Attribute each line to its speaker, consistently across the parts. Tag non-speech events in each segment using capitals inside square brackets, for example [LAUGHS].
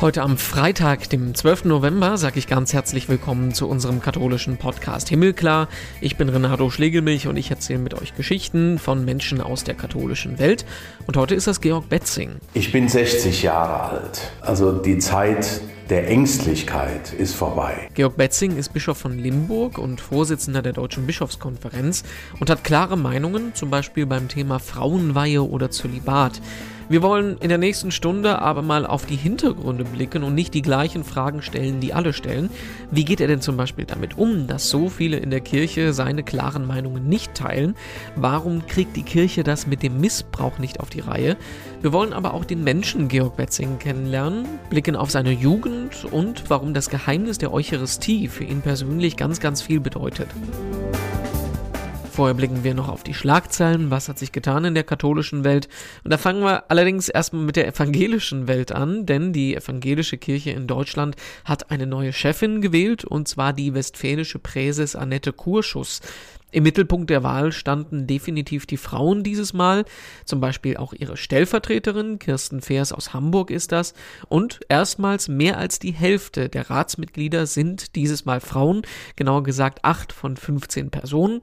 Speaker 1: Heute am Freitag, dem 12. November, sage ich ganz herzlich willkommen zu unserem katholischen Podcast Himmelklar. Ich bin Renato Schlegelmilch und ich erzähle mit euch Geschichten von Menschen aus der katholischen Welt. Und heute ist das Georg Betzing.
Speaker 2: Ich bin 60 Jahre alt. Also die Zeit der Ängstlichkeit ist vorbei.
Speaker 1: Georg Betzing ist Bischof von Limburg und Vorsitzender der Deutschen Bischofskonferenz und hat klare Meinungen, zum Beispiel beim Thema Frauenweihe oder Zölibat. Wir wollen in der nächsten Stunde aber mal auf die Hintergründe blicken und nicht die gleichen Fragen stellen, die alle stellen. Wie geht er denn zum Beispiel damit um, dass so viele in der Kirche seine klaren Meinungen nicht teilen? Warum kriegt die Kirche das mit dem Missbrauch nicht auf die Reihe? Wir wollen aber auch den Menschen Georg Betzing kennenlernen, blicken auf seine Jugend und warum das Geheimnis der Eucharistie für ihn persönlich ganz, ganz viel bedeutet. Vorher blicken wir noch auf die Schlagzeilen, was hat sich getan in der katholischen Welt. Und da fangen wir allerdings erstmal mit der evangelischen Welt an, denn die evangelische Kirche in Deutschland hat eine neue Chefin gewählt, und zwar die westfälische Präses Annette Kurschus. Im Mittelpunkt der Wahl standen definitiv die Frauen dieses Mal, zum Beispiel auch ihre Stellvertreterin, Kirsten Feers aus Hamburg ist das, und erstmals mehr als die Hälfte der Ratsmitglieder sind dieses Mal Frauen, genauer gesagt acht von 15 Personen.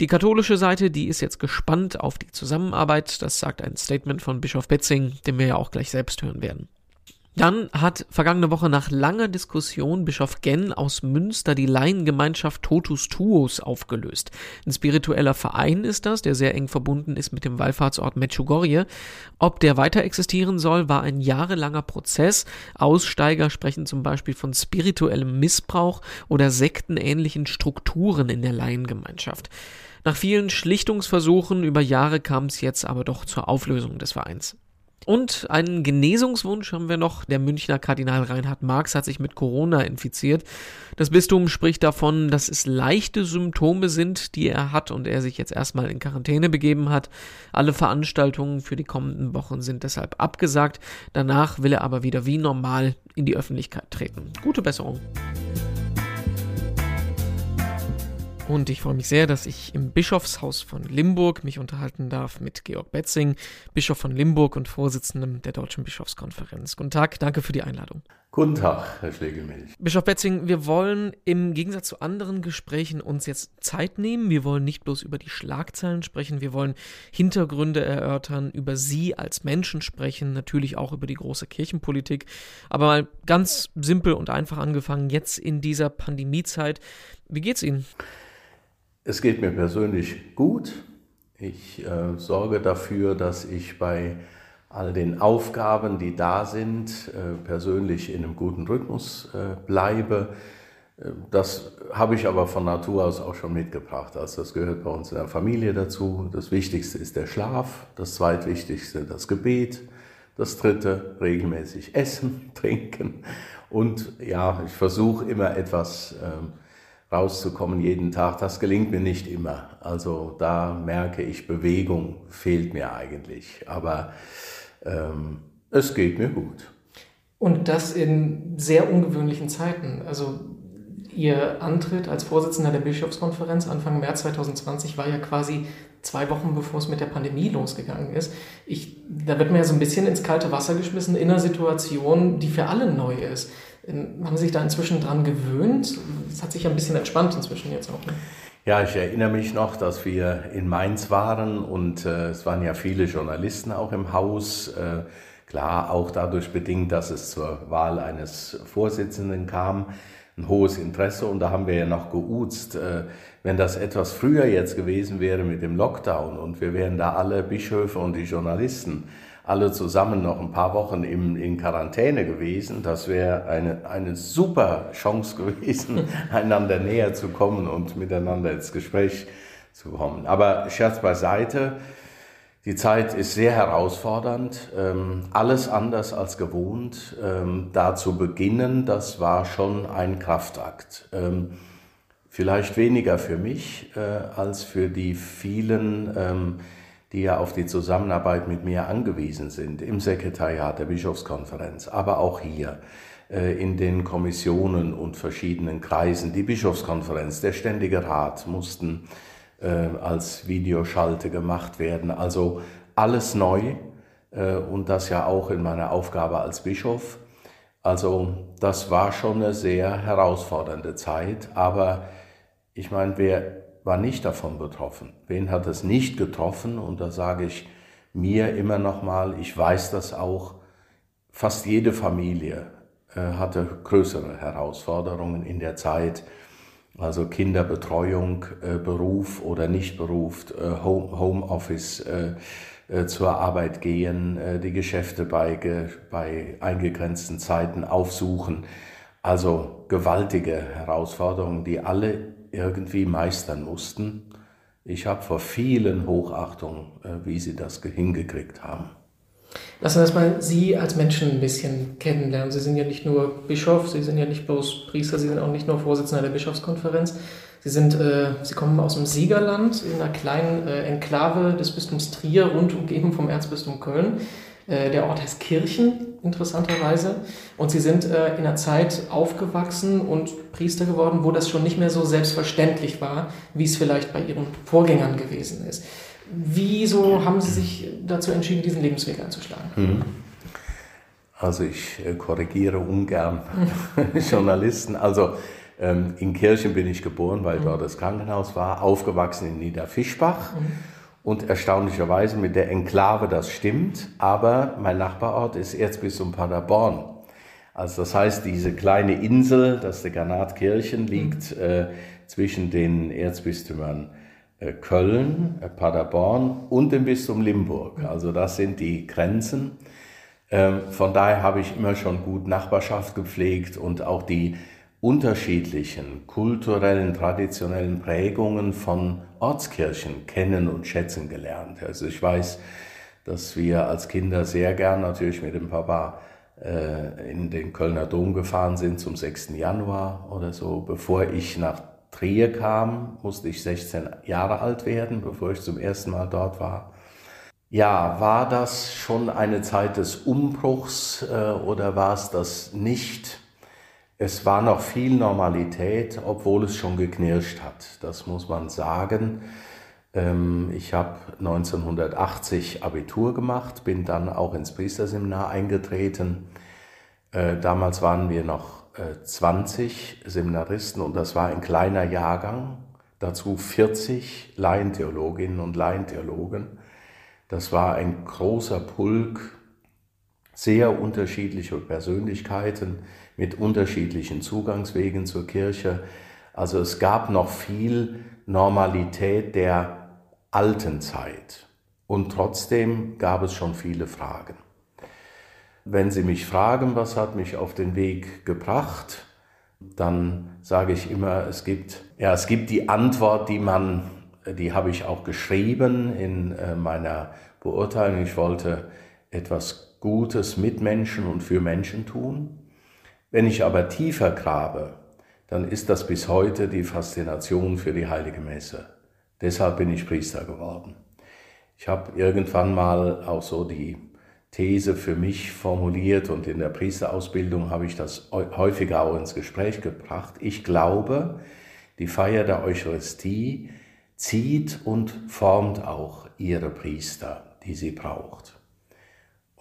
Speaker 1: Die katholische Seite, die ist jetzt gespannt auf die Zusammenarbeit. Das sagt ein Statement von Bischof Betzing, den wir ja auch gleich selbst hören werden. Dann hat vergangene Woche nach langer Diskussion Bischof Genn aus Münster die Laiengemeinschaft Totus Tuos aufgelöst. Ein spiritueller Verein ist das, der sehr eng verbunden ist mit dem Wallfahrtsort Medjugorje. Ob der weiter existieren soll, war ein jahrelanger Prozess. Aussteiger sprechen zum Beispiel von spirituellem Missbrauch oder sektenähnlichen Strukturen in der Laiengemeinschaft. Nach vielen Schlichtungsversuchen über Jahre kam es jetzt aber doch zur Auflösung des Vereins. Und einen Genesungswunsch haben wir noch. Der Münchner Kardinal Reinhard Marx hat sich mit Corona infiziert. Das Bistum spricht davon, dass es leichte Symptome sind, die er hat und er sich jetzt erstmal in Quarantäne begeben hat. Alle Veranstaltungen für die kommenden Wochen sind deshalb abgesagt. Danach will er aber wieder wie normal in die Öffentlichkeit treten. Gute Besserung. Und ich freue mich sehr, dass ich im Bischofshaus von Limburg mich unterhalten darf mit Georg Betzing, Bischof von Limburg und Vorsitzendem der Deutschen Bischofskonferenz. Guten Tag, danke für die Einladung.
Speaker 2: Guten Tag, Herr Schlegelmilch.
Speaker 1: Bischof Betzing, wir wollen im Gegensatz zu anderen Gesprächen uns jetzt Zeit nehmen. Wir wollen nicht bloß über die Schlagzeilen sprechen, wir wollen Hintergründe erörtern, über Sie als Menschen sprechen, natürlich auch über die große Kirchenpolitik. Aber mal ganz simpel und einfach angefangen, jetzt in dieser Pandemiezeit. Wie geht's Ihnen?
Speaker 2: Es geht mir persönlich gut. Ich äh, sorge dafür, dass ich bei all den Aufgaben, die da sind, äh, persönlich in einem guten Rhythmus äh, bleibe. Äh, das habe ich aber von Natur aus auch schon mitgebracht. Also das gehört bei uns in der Familie dazu. Das Wichtigste ist der Schlaf, das zweitwichtigste das Gebet, das dritte regelmäßig Essen, [LAUGHS] Trinken und ja, ich versuche immer etwas ähm, rauszukommen jeden Tag, das gelingt mir nicht immer. Also da merke ich, Bewegung fehlt mir eigentlich. Aber ähm, es geht mir gut.
Speaker 1: Und das in sehr ungewöhnlichen Zeiten. Also Ihr Antritt als Vorsitzender der Bischofskonferenz Anfang März 2020 war ja quasi zwei Wochen bevor es mit der Pandemie losgegangen ist. Ich, da wird man ja so ein bisschen ins kalte Wasser geschmissen in einer Situation, die für alle neu ist. Ähm, haben Sie sich da inzwischen dran gewöhnt? Es hat sich ja ein bisschen entspannt inzwischen jetzt auch. Ne?
Speaker 2: Ja, ich erinnere mich noch, dass wir in Mainz waren und äh, es waren ja viele Journalisten auch im Haus. Äh, klar, auch dadurch bedingt, dass es zur Wahl eines Vorsitzenden kam, ein hohes Interesse und da haben wir ja noch geuzt. Äh, wenn das etwas früher jetzt gewesen wäre mit dem Lockdown und wir wären da alle Bischöfe und die Journalisten, alle zusammen noch ein paar Wochen im, in Quarantäne gewesen. Das wäre eine, eine super Chance [LAUGHS] gewesen, einander näher zu kommen und miteinander ins Gespräch zu kommen. Aber Scherz beiseite, die Zeit ist sehr herausfordernd, ähm, alles anders als gewohnt. Ähm, da zu beginnen, das war schon ein Kraftakt. Ähm, vielleicht weniger für mich äh, als für die vielen die ja auf die Zusammenarbeit mit mir angewiesen sind, im Sekretariat der Bischofskonferenz, aber auch hier äh, in den Kommissionen und verschiedenen Kreisen. Die Bischofskonferenz, der Ständige Rat mussten äh, als Videoschalte gemacht werden. Also alles neu äh, und das ja auch in meiner Aufgabe als Bischof. Also das war schon eine sehr herausfordernde Zeit, aber ich meine, wer war nicht davon betroffen? Wen hat es nicht getroffen? Und da sage ich mir immer noch mal, ich weiß das auch, fast jede Familie äh, hatte größere Herausforderungen in der Zeit. Also Kinderbetreuung, äh, Beruf oder nicht Beruf, äh, Home, Homeoffice, zur Arbeit gehen, die Geschäfte bei, bei eingegrenzten Zeiten aufsuchen. Also gewaltige Herausforderungen, die alle irgendwie meistern mussten. Ich habe vor vielen Hochachtung, äh, wie sie das hingekriegt haben.
Speaker 1: Lassen wir erstmal Sie als Menschen ein bisschen kennenlernen. Sie sind ja nicht nur Bischof, Sie sind ja nicht bloß Priester, Sie sind auch nicht nur Vorsitzender der Bischofskonferenz. Sie, sind, äh, Sie kommen aus dem Siegerland, in einer kleinen äh, Enklave des Bistums Trier, rund umgeben vom Erzbistum Köln. Äh, der Ort heißt Kirchen, interessanterweise. Und Sie sind äh, in einer Zeit aufgewachsen und Priester geworden, wo das schon nicht mehr so selbstverständlich war, wie es vielleicht bei Ihren Vorgängern gewesen ist. Wieso haben Sie sich dazu entschieden, diesen Lebensweg einzuschlagen? Mhm.
Speaker 2: Also ich äh, korrigiere ungern [LAUGHS] Journalisten. Also ähm, in Kirchen bin ich geboren, weil mhm. dort das Krankenhaus war, aufgewachsen in Niederfischbach. Mhm. Und erstaunlicherweise mit der Enklave, das stimmt, aber mein Nachbarort ist Erzbistum Paderborn. Also das heißt, diese kleine Insel, das Dekanatkirchen, liegt mhm. äh, zwischen den Erzbistümern äh, Köln, äh, Paderborn und dem Bistum Limburg. Mhm. Also das sind die Grenzen. Ähm, von daher habe ich immer schon gut Nachbarschaft gepflegt und auch die unterschiedlichen kulturellen, traditionellen Prägungen von Ortskirchen kennen und schätzen gelernt. Also ich weiß, dass wir als Kinder sehr gern natürlich mit dem Papa äh, in den Kölner Dom gefahren sind zum 6. Januar oder so. Bevor ich nach Trier kam, musste ich 16 Jahre alt werden, bevor ich zum ersten Mal dort war. Ja, war das schon eine Zeit des Umbruchs äh, oder war es das nicht? Es war noch viel Normalität, obwohl es schon geknirscht hat. Das muss man sagen. Ähm, ich habe 1980 Abitur gemacht, bin dann auch ins Priesterseminar eingetreten. Äh, damals waren wir noch 20 äh, Seminaristen und das war ein kleiner Jahrgang. Dazu 40 Laientheologinnen und Laientheologen. Das war ein großer Pulk, sehr unterschiedliche Persönlichkeiten mit unterschiedlichen Zugangswegen zur Kirche. Also es gab noch viel Normalität der alten Zeit. Und trotzdem gab es schon viele Fragen. Wenn Sie mich fragen, was hat mich auf den Weg gebracht, dann sage ich immer, es gibt, ja, es gibt die Antwort, die man, die habe ich auch geschrieben in äh, meiner Beurteilung. Ich wollte etwas Gutes mit Menschen und für Menschen tun. Wenn ich aber tiefer grabe, dann ist das bis heute die Faszination für die heilige Messe. Deshalb bin ich Priester geworden. Ich habe irgendwann mal auch so die These für mich formuliert und in der Priesterausbildung habe ich das häufiger auch ins Gespräch gebracht. Ich glaube, die Feier der Eucharistie zieht und formt auch ihre Priester, die sie braucht.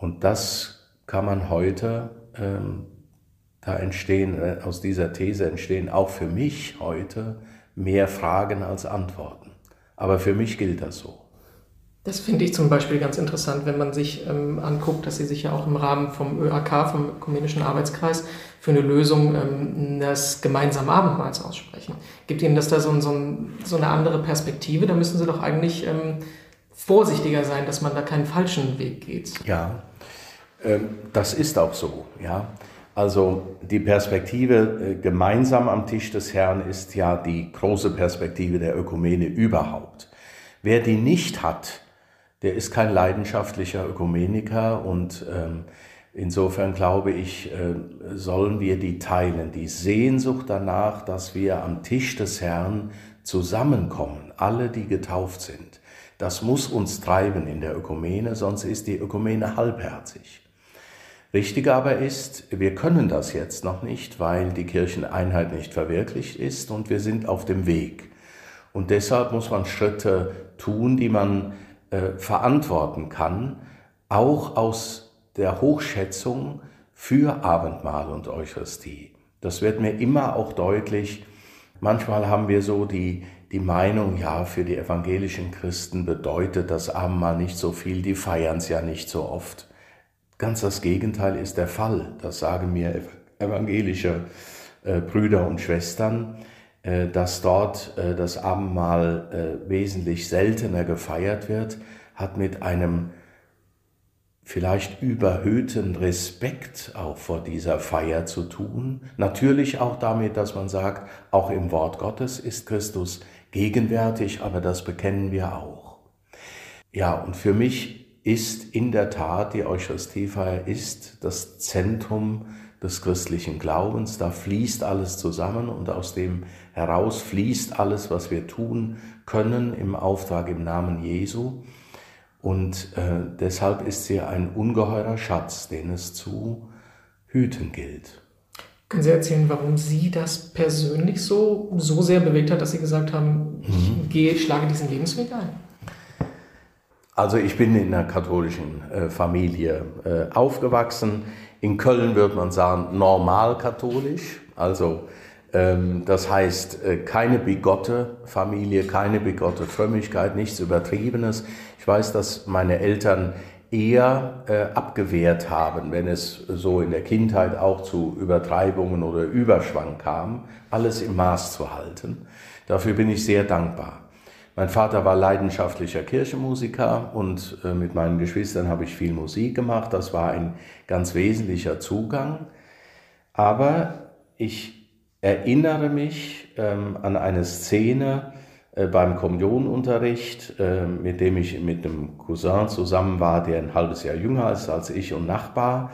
Speaker 2: Und das kann man heute ähm, da entstehen, äh, aus dieser These entstehen auch für mich heute mehr Fragen als Antworten. Aber für mich gilt das so.
Speaker 1: Das finde ich zum Beispiel ganz interessant, wenn man sich ähm, anguckt, dass Sie sich ja auch im Rahmen vom ÖAK, vom Ökumenischen Arbeitskreis, für eine Lösung ähm, des gemeinsamen Abendmahls aussprechen. Gibt Ihnen das da so, so, so, eine andere Perspektive? Da müssen Sie doch eigentlich ähm, vorsichtiger sein, dass man da keinen falschen Weg geht.
Speaker 2: Ja, das ist auch so, ja. Also die Perspektive äh, gemeinsam am Tisch des Herrn ist ja die große Perspektive der Ökumene überhaupt. Wer die nicht hat, der ist kein leidenschaftlicher Ökumeniker und ähm, insofern glaube ich, äh, sollen wir die teilen, die Sehnsucht danach, dass wir am Tisch des Herrn zusammenkommen, alle, die getauft sind. Das muss uns treiben in der Ökumene, sonst ist die Ökumene halbherzig. Richtig aber ist, wir können das jetzt noch nicht, weil die Kircheneinheit nicht verwirklicht ist und wir sind auf dem Weg. Und deshalb muss man Schritte tun, die man äh, verantworten kann, auch aus der Hochschätzung für Abendmahl und Eucharistie. Das wird mir immer auch deutlich. Manchmal haben wir so die, die Meinung, ja, für die evangelischen Christen bedeutet das Abendmahl nicht so viel, die feiern es ja nicht so oft. Ganz das Gegenteil ist der Fall. Das sagen mir evangelische äh, Brüder und Schwestern, äh, dass dort äh, das Abendmahl wesentlich seltener gefeiert wird, hat mit einem vielleicht überhöhten Respekt auch vor dieser Feier zu tun. Natürlich auch damit, dass man sagt, auch im Wort Gottes ist Christus gegenwärtig, aber das bekennen wir auch. Ja, und für mich ist in der Tat die Eucharistiefeier ist das Zentrum des christlichen Glaubens. Da fließt alles zusammen und aus dem heraus fließt alles, was wir tun können im Auftrag im Namen Jesu. Und äh, deshalb ist sie ein ungeheurer Schatz, den es zu hüten gilt.
Speaker 1: Können Sie erzählen, warum Sie das persönlich so, so sehr bewegt hat, dass Sie gesagt haben, ich mhm. gehe, schlage diesen Lebensweg ein?
Speaker 2: Also ich bin in einer katholischen äh, Familie äh, aufgewachsen. In Köln würde man sagen normal katholisch. Also ähm, das heißt äh, keine bigotte Familie, keine bigotte Frömmigkeit, nichts Übertriebenes. Ich weiß, dass meine Eltern eher abgewehrt haben, wenn es so in der Kindheit auch zu Übertreibungen oder Überschwang kam, alles im Maß zu halten. Dafür bin ich sehr dankbar. Mein Vater war leidenschaftlicher Kirchenmusiker und äh, mit meinen Geschwistern habe ich viel Musik gemacht. Das war ein ganz wesentlicher Zugang. Aber ich erinnere mich ähm, an eine Szene, äh, beim Kommunionunterricht, äh, mit dem ich mit einem Cousin zusammen war, der ein halbes Jahr jünger ist als ich und Nachbar.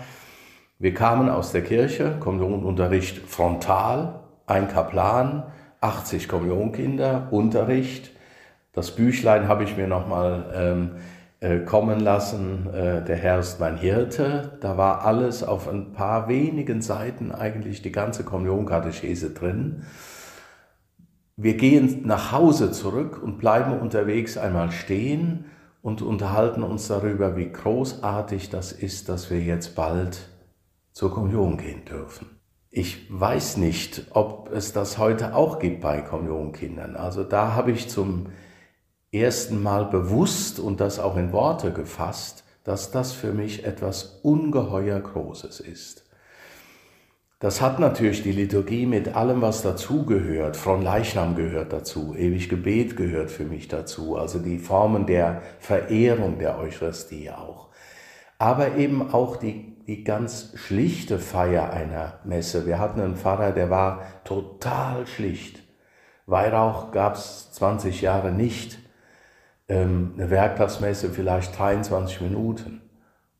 Speaker 2: Wir kamen aus der Kirche, Kommunionunterricht frontal, ein Kaplan, 80 Kommunionkinder, Unterricht. Das Büchlein habe ich mir nochmal ähm, äh, kommen lassen, äh, der Herr ist mein Hirte. Da war alles auf ein paar wenigen Seiten eigentlich die ganze Kommunionkatechese drin. Wir gehen nach Hause zurück und bleiben unterwegs einmal stehen und unterhalten uns darüber, wie großartig das ist, dass wir jetzt bald zur Kommunion gehen dürfen. Ich weiß nicht, ob es das heute auch gibt bei Kommunionkindern. Also da habe ich zum ersten Mal bewusst und das auch in Worte gefasst, dass das für mich etwas ungeheuer Großes ist. Das hat natürlich die Liturgie mit allem, was dazugehört. Von Leichnam gehört dazu, ewig Gebet gehört für mich dazu, also die Formen der Verehrung der Eucharistie auch. Aber eben auch die, die ganz schlichte Feier einer Messe. Wir hatten einen Pfarrer, der war total schlicht. Weihrauch gab es 20 Jahre nicht. Ähm, eine Werktagsmesse vielleicht 23 Minuten.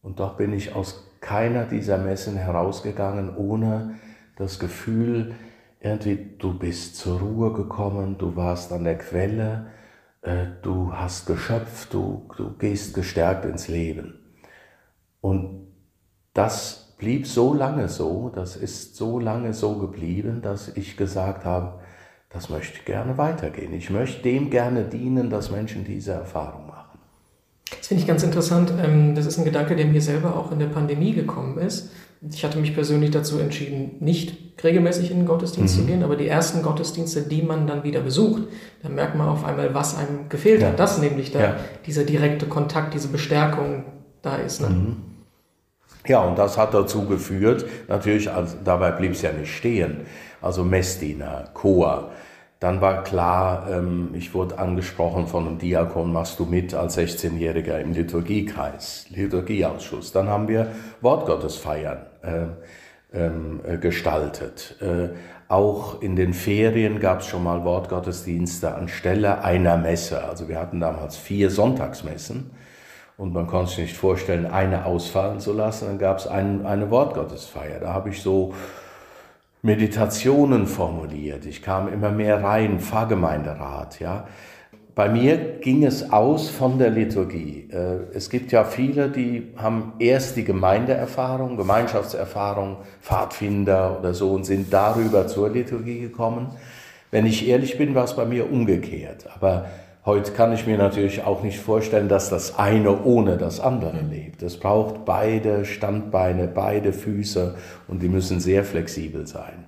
Speaker 2: Und doch bin ich aus keiner dieser Messen herausgegangen, ohne das Gefühl, irgendwie, du bist zur Ruhe gekommen, du warst an der Quelle, äh, du hast geschöpft, du, du gehst gestärkt ins Leben. Und das blieb so lange so, das ist so lange so geblieben, dass ich gesagt habe, das möchte ich gerne weitergehen. Ich möchte dem gerne dienen, dass Menschen diese Erfahrung machen.
Speaker 1: Das finde ich ganz interessant. Ähm, das ist ein Gedanke, der mir selber auch in der Pandemie gekommen ist. Ich hatte mich persönlich dazu entschieden, nicht regelmäßig in den Gottesdienst mhm. zu gehen, aber die ersten Gottesdienste, die man dann wieder besucht, da merkt man auf einmal, was einem gefehlt ja. hat. Das nämlich da, ja. dieser direkte Kontakt, diese Bestärkung da ist. Ne? Mhm.
Speaker 2: Ja, und das hat dazu geführt, natürlich, also dabei blieb es ja nicht stehen, also Messdiener, Chor, dann war klar, ähm, ich wurde angesprochen von einem Diakon, machst du mit als 16-Jähriger im Liturgiekreis, Liturgieausschuss. Dann haben wir Wortgottesfeiern äh, äh, gestaltet. Äh, auch in den Ferien gab es schon mal Wortgottesdienste anstelle einer Messe. Also wir hatten damals vier Sonntagsmessen und man konnte sich nicht vorstellen, eine ausfallen zu lassen. Dann gab es ein, eine Wortgottesfeier. Da habe ich so Meditationen formuliert. Ich kam immer mehr rein, Pfarrgemeinderat, ja. Bei mir ging es aus von der Liturgie. Äh, es gibt ja viele, die haben erst die Gemeindeerfahrung, Gemeinschaftserfahrung, Pfadfinder oder so und sind darüber zur Liturgie gekommen. Wenn ich ehrlich bin, war es bei mir umgekehrt. Aber Heute kann ich mir natürlich auch nicht vorstellen, dass das eine ohne das andere lebt. Es braucht beide Standbeine, beide Füße und die müssen sehr flexibel sein.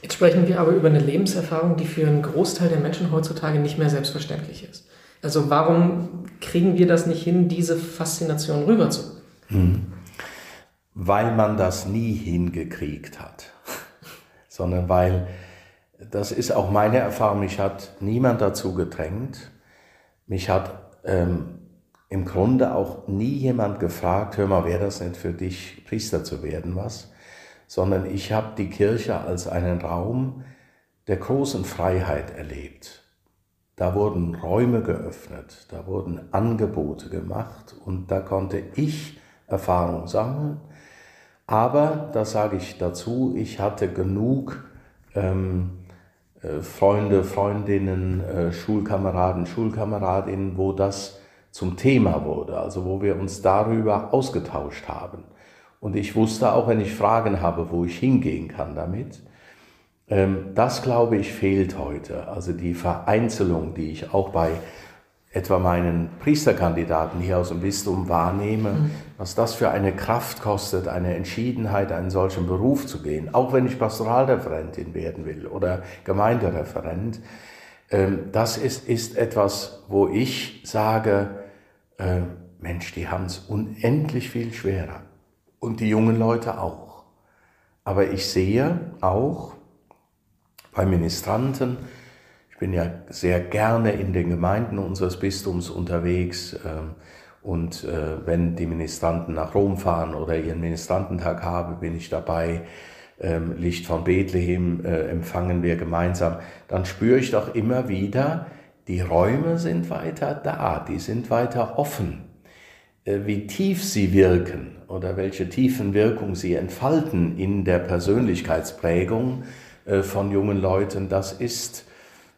Speaker 1: Jetzt sprechen wir aber über eine Lebenserfahrung, die für einen Großteil der Menschen heutzutage nicht mehr selbstverständlich ist. Also warum kriegen wir das nicht hin, diese Faszination rüberzubringen? Hm.
Speaker 2: Weil man das nie hingekriegt hat, [LAUGHS] sondern weil, das ist auch meine Erfahrung, mich hat niemand dazu gedrängt, mich hat ähm, im Grunde auch nie jemand gefragt, hör mal, wäre das nicht für dich, Priester zu werden, was? Sondern ich habe die Kirche als einen Raum der großen Freiheit erlebt. Da wurden Räume geöffnet, da wurden Angebote gemacht und da konnte ich Erfahrung sammeln. Aber, das sage ich dazu, ich hatte genug ähm, äh, Freunde, Freundinnen, äh, Schulkameraden, Schulkameradinnen, wo das zum Thema wurde, also wo wir uns darüber ausgetauscht haben. Und ich wusste auch, wenn ich Fragen habe, wo ich hingehen kann damit, ähm, das, glaube ich, fehlt heute. Also die Vereinzelung, die ich auch bei etwa meinen Priesterkandidaten hier aus dem Bistum wahrnehme, mhm. was das für eine Kraft kostet, eine Entschiedenheit, einen solchen Beruf zu gehen, auch wenn ich Pastoralreferentin werden will oder Gemeindereferent, ähm, das ist, ist etwas, wo ich sage, äh, Mensch, die haben es unendlich viel schwerer und die jungen Leute auch. Aber ich sehe auch, bei Ministranten. Bin ja sehr gerne in den Gemeinden unseres Bistums unterwegs. Ähm, und äh, wenn die Ministranten nach Rom fahren oder ihren Ministrantentag haben, bin ich dabei. Ähm, Licht von Bethlehem äh, empfangen wir gemeinsam. Dann spüre ich doch immer wieder, die Räume sind weiter da, die sind weiter offen. Äh, wie tief sie wirken oder welche tiefen Wirkung sie entfalten in der Persönlichkeitsprägung, von jungen Leuten, das ist,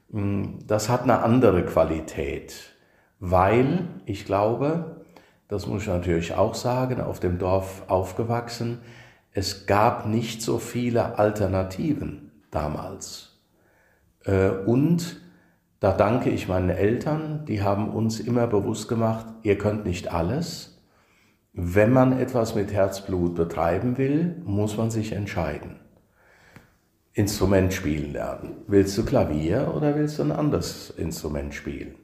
Speaker 2: das hat eine andere Qualität, weil ich glaube, das muss ich natürlich auch sagen, auf dem Dorf aufgewachsen, es gab nicht so viele Alternativen damals. Äh, und da danke ich meinen Eltern, die haben uns immer bewusst gemacht, ihr könnt nicht alles. Wenn man etwas mit Herzblut betreiben will, muss man sich entscheiden. Instrument spielen lernen. Willst du Klavier oder willst du ein anderes Instrument spielen?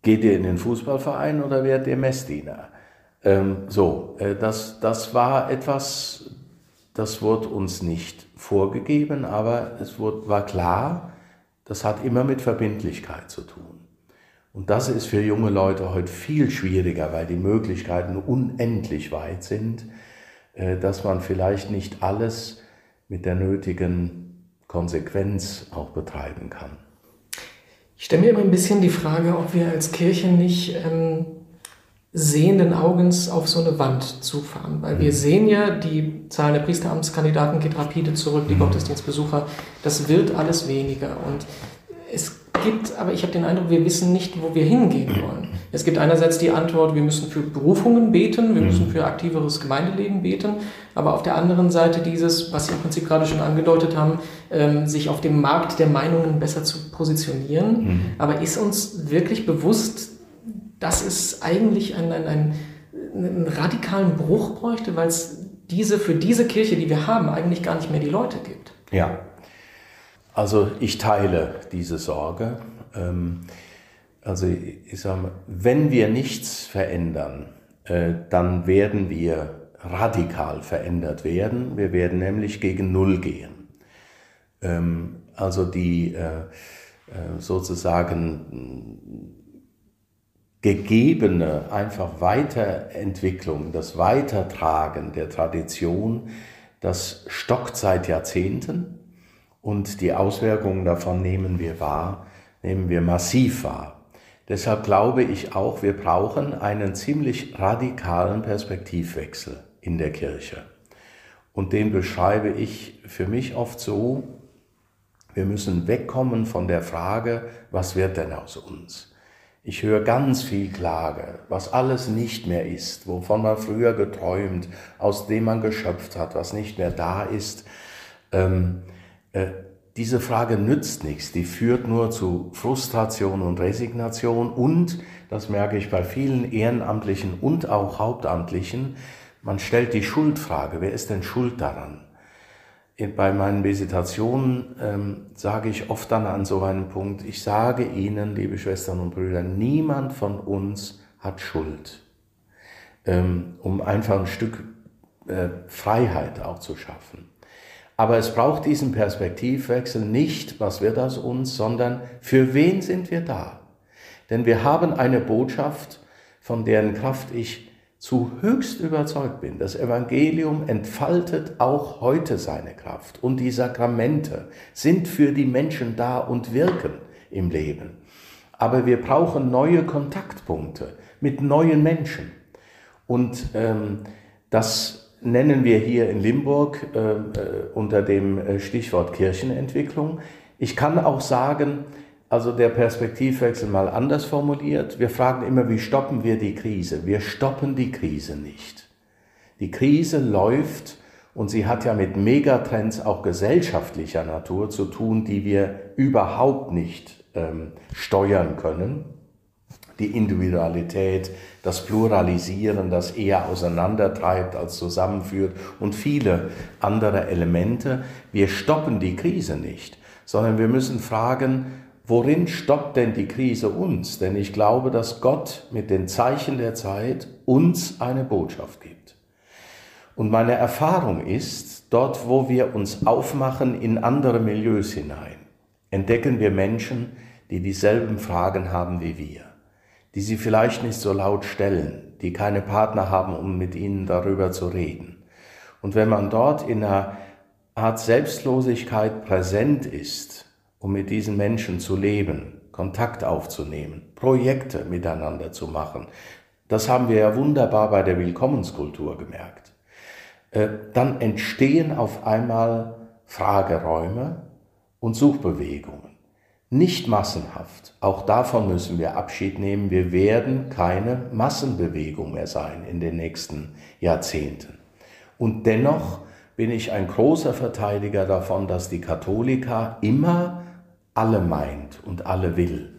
Speaker 2: Geht ihr in den Fußballverein oder werdet ihr Messdiener? Ähm, so, äh, das, das war etwas, das wurde uns nicht vorgegeben, aber es wurde, war klar, das hat immer mit Verbindlichkeit zu tun. Und das ist für junge Leute heute viel schwieriger, weil die Möglichkeiten unendlich weit sind, äh, dass man vielleicht nicht alles mit der nötigen Konsequenz auch betreiben kann.
Speaker 1: Ich stelle mir immer ein bisschen die Frage, ob wir als Kirche nicht ähm, sehenden Augens auf so eine Wand zufahren. Weil mhm. wir sehen ja, die Zahl der Priesteramtskandidaten geht rapide zurück, die mhm. Gottesdienstbesucher, das wird alles weniger. Und es gibt, aber ich habe den Eindruck, wir wissen nicht, wo wir hingehen wollen. Es gibt einerseits die Antwort, wir müssen für Berufungen beten, wir müssen mhm. für aktiveres Gemeindeleben beten, aber auf der anderen Seite dieses, was Sie im Prinzip gerade schon angedeutet haben, ähm, sich auf dem Markt der Meinungen besser zu positionieren. Mhm. Aber ist uns wirklich bewusst, dass es eigentlich einen, einen, einen radikalen Bruch bräuchte, weil es diese, für diese Kirche, die wir haben, eigentlich gar nicht mehr die Leute gibt?
Speaker 2: Ja, also ich teile diese Sorge. Ähm, also ich sage mal, wenn wir nichts verändern, äh, dann werden wir radikal verändert werden. Wir werden nämlich gegen Null gehen. Ähm, also die äh, äh, sozusagen gegebene einfach Weiterentwicklung, das Weitertragen der Tradition, das stockt seit Jahrzehnten und die Auswirkungen davon nehmen wir wahr, nehmen wir massiv wahr. Deshalb glaube ich auch, wir brauchen einen ziemlich radikalen Perspektivwechsel in der Kirche. Und den beschreibe ich für mich oft so, wir müssen wegkommen von der Frage, was wird denn aus uns? Ich höre ganz viel Klage, was alles nicht mehr ist, wovon man früher geträumt, aus dem man geschöpft hat, was nicht mehr da ist. Ähm, äh, diese Frage nützt nichts, die führt nur zu Frustration und Resignation und, das merke ich bei vielen Ehrenamtlichen und auch Hauptamtlichen, man stellt die Schuldfrage, wer ist denn schuld daran? Bei meinen Visitationen ähm, sage ich oft dann an so einem Punkt, ich sage Ihnen, liebe Schwestern und Brüder, niemand von uns hat Schuld, ähm, um einfach ein Stück äh, Freiheit auch zu schaffen. Aber es braucht diesen Perspektivwechsel nicht, was wird aus uns, sondern für wen sind wir da? Denn wir haben eine Botschaft, von deren Kraft ich zu höchst überzeugt bin. Das Evangelium entfaltet auch heute seine Kraft und die Sakramente sind für die Menschen da und wirken im Leben. Aber wir brauchen neue Kontaktpunkte mit neuen Menschen. Und ähm, das nennen wir hier in Limburg äh, äh, unter dem äh, Stichwort Kirchenentwicklung. Ich kann auch sagen, also der Perspektivwechsel mal anders formuliert, wir fragen immer, wie stoppen wir die Krise? Wir stoppen die Krise nicht. Die Krise läuft und sie hat ja mit Megatrends auch gesellschaftlicher Natur zu tun, die wir überhaupt nicht ähm, steuern können die Individualität, das Pluralisieren, das eher auseinandertreibt als zusammenführt und viele andere Elemente. Wir stoppen die Krise nicht, sondern wir müssen fragen, worin stoppt denn die Krise uns? Denn ich glaube, dass Gott mit den Zeichen der Zeit uns eine Botschaft gibt. Und meine Erfahrung ist, dort wo wir uns aufmachen in andere Milieus hinein, entdecken wir Menschen, die dieselben Fragen haben wie wir die sie vielleicht nicht so laut stellen, die keine Partner haben, um mit ihnen darüber zu reden. Und wenn man dort in einer Art Selbstlosigkeit präsent ist, um mit diesen Menschen zu leben, Kontakt aufzunehmen, Projekte miteinander zu machen, das haben wir ja wunderbar bei der Willkommenskultur gemerkt, äh, dann entstehen auf einmal Frageräume und Suchbewegungen nicht massenhaft. Auch davon müssen wir Abschied nehmen. Wir werden keine Massenbewegung mehr sein in den nächsten Jahrzehnten. Und dennoch bin ich ein großer Verteidiger davon, dass die Katholika immer alle meint und alle will.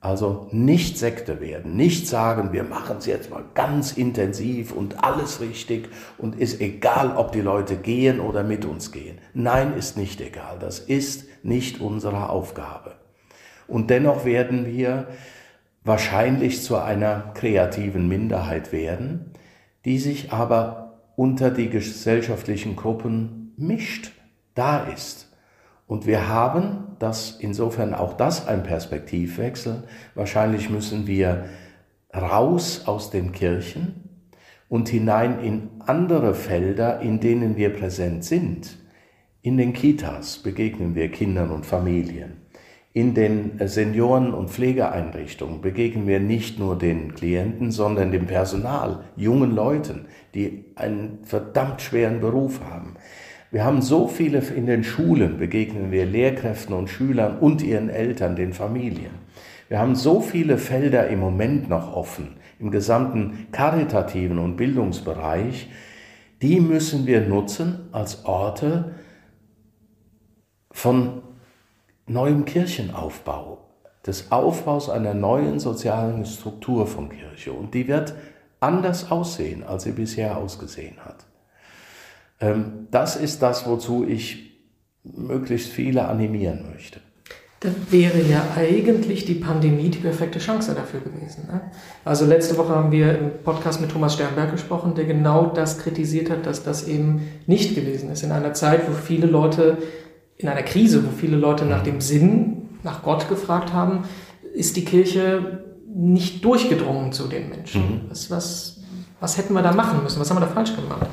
Speaker 2: Also nicht Sekte werden, nicht sagen, wir machen es jetzt mal ganz intensiv und alles richtig und ist egal, ob die Leute gehen oder mit uns gehen. Nein, ist nicht egal. Das ist nicht unsere Aufgabe. Und dennoch werden wir wahrscheinlich zu einer kreativen Minderheit werden, die sich aber unter die gesellschaftlichen Gruppen mischt, da ist. Und wir haben das, insofern auch das ein Perspektivwechsel. Wahrscheinlich müssen wir raus aus den Kirchen und hinein in andere Felder, in denen wir präsent sind. In den Kitas begegnen wir Kindern und Familien. In den Senioren- und Pflegeeinrichtungen begegnen wir nicht nur den Klienten, sondern dem Personal, jungen Leuten, die einen verdammt schweren Beruf haben. Wir haben so viele in den Schulen, begegnen wir Lehrkräften und Schülern und ihren Eltern, den Familien. Wir haben so viele Felder im Moment noch offen, im gesamten karitativen und Bildungsbereich. Die müssen wir nutzen als Orte von neuem Kirchenaufbau, des Aufbaus einer neuen sozialen Struktur von Kirche. Und die wird anders aussehen, als sie bisher ausgesehen hat. Ähm, das ist das, wozu ich möglichst viele animieren möchte.
Speaker 1: Dann wäre ja eigentlich die Pandemie die perfekte Chance dafür gewesen. Ne? Also letzte Woche haben wir im Podcast mit Thomas Sternberg gesprochen, der genau das kritisiert hat, dass das eben nicht gewesen ist. In einer Zeit, wo viele Leute in einer Krise, wo viele Leute nach dem Sinn, nach Gott gefragt haben, ist die Kirche nicht durchgedrungen zu den Menschen. Mhm. Was, was, was hätten wir da machen müssen? Was haben wir da falsch gemacht?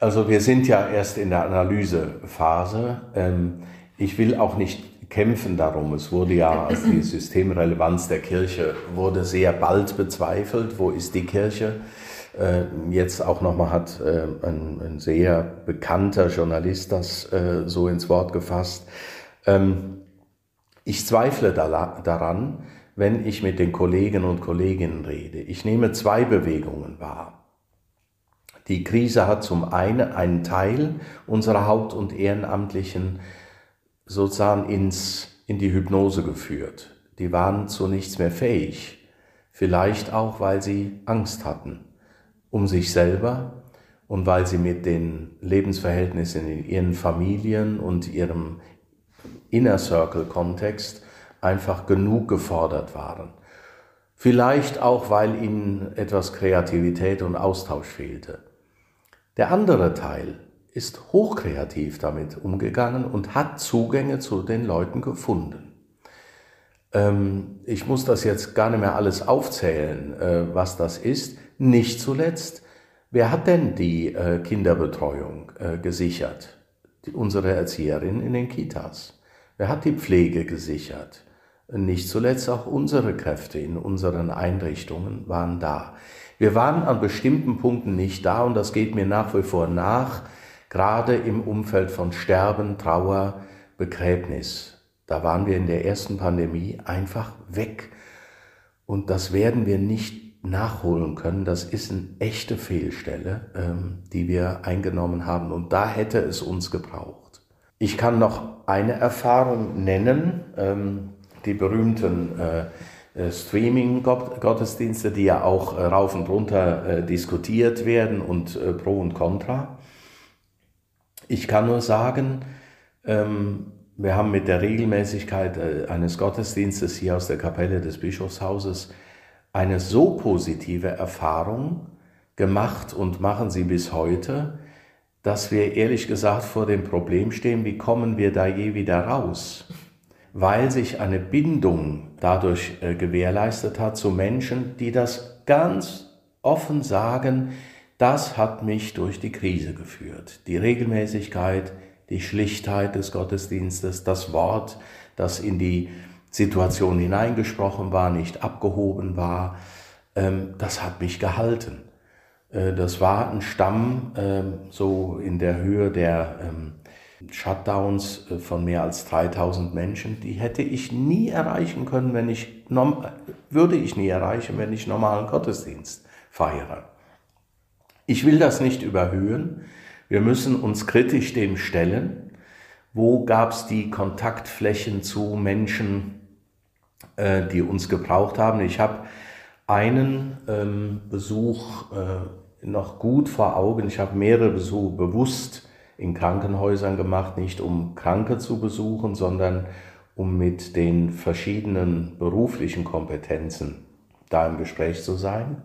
Speaker 2: Also wir sind ja erst in der Analysephase. Ähm, ich will auch nicht kämpfen darum. Es wurde ja, also die Systemrelevanz der Kirche wurde sehr bald bezweifelt. Wo ist die Kirche? Äh, jetzt auch nochmal hat äh, ein, ein, sehr bekannter Journalist das äh, so ins Wort gefasst. Ähm, ich zweifle da, daran, wenn ich mit den Kollegen und Kolleginnen rede. Ich nehme zwei Bewegungen wahr. Die Krise hat zum einen einen Teil unserer Haupt- und Ehrenamtlichen sozusagen ins, in die Hypnose geführt. Die waren zu nichts mehr fähig. Vielleicht auch, weil sie Angst hatten um sich selber und weil sie mit den Lebensverhältnissen in ihren Familien und ihrem Inner Circle Kontext einfach genug gefordert waren. Vielleicht auch, weil ihnen etwas Kreativität und Austausch fehlte. Der andere Teil ist hochkreativ damit umgegangen und hat Zugänge zu den Leuten gefunden. Ähm, ich muss das jetzt gar nicht mehr alles aufzählen, äh, was das ist. Nicht zuletzt, wer hat denn die äh, Kinderbetreuung äh, gesichert? unsere Erzieherin in den Kitas. Wer hat die Pflege gesichert? Nicht zuletzt auch unsere Kräfte in unseren Einrichtungen waren da. Wir waren an bestimmten Punkten nicht da und das geht mir nach wie vor nach, gerade im Umfeld von Sterben, Trauer, Begräbnis. Da waren wir in der ersten Pandemie einfach weg. Und das werden wir nicht nachholen können. Das ist eine echte Fehlstelle, ähm, die wir eingenommen haben. Und da hätte es uns gebraucht. Ich kann noch eine Erfahrung nennen, ähm, die berühmten äh, äh, Streaming-Gottesdienste, die ja auch äh, rauf und runter äh, diskutiert werden und pro und contra. Ich kann nur sagen, ähm, wir haben mit der Regelmäßigkeit eines Gottesdienstes hier aus der Kapelle des Bischofshauses eine so positive Erfahrung gemacht und machen sie bis heute, dass wir ehrlich gesagt vor dem Problem stehen, wie kommen wir da je wieder raus? weil sich eine Bindung dadurch äh, gewährleistet hat zu Menschen, die das ganz offen sagen, das hat mich durch die Krise geführt. Die Regelmäßigkeit, die Schlichtheit des Gottesdienstes, das Wort, das in die Situation hineingesprochen war, nicht abgehoben war, ähm, das hat mich gehalten. Äh, das war ein Stamm ähm, so in der Höhe der ähm, Shutdowns äh, von mehr als 3000 Menschen, die hätte ich nie erreichen können, wenn ich, würde ich nie erreichen, wenn ich normalen Gottesdienst feiere. Ich will das nicht überhöhen. Wir müssen uns kritisch dem stellen. Wo gab es die Kontaktflächen zu Menschen, äh, die uns gebraucht haben? Ich habe einen ähm, Besuch äh, noch gut vor Augen. Ich habe mehrere Besuche bewusst in Krankenhäusern gemacht, nicht um Kranke zu besuchen, sondern um mit den verschiedenen beruflichen Kompetenzen da im Gespräch zu sein.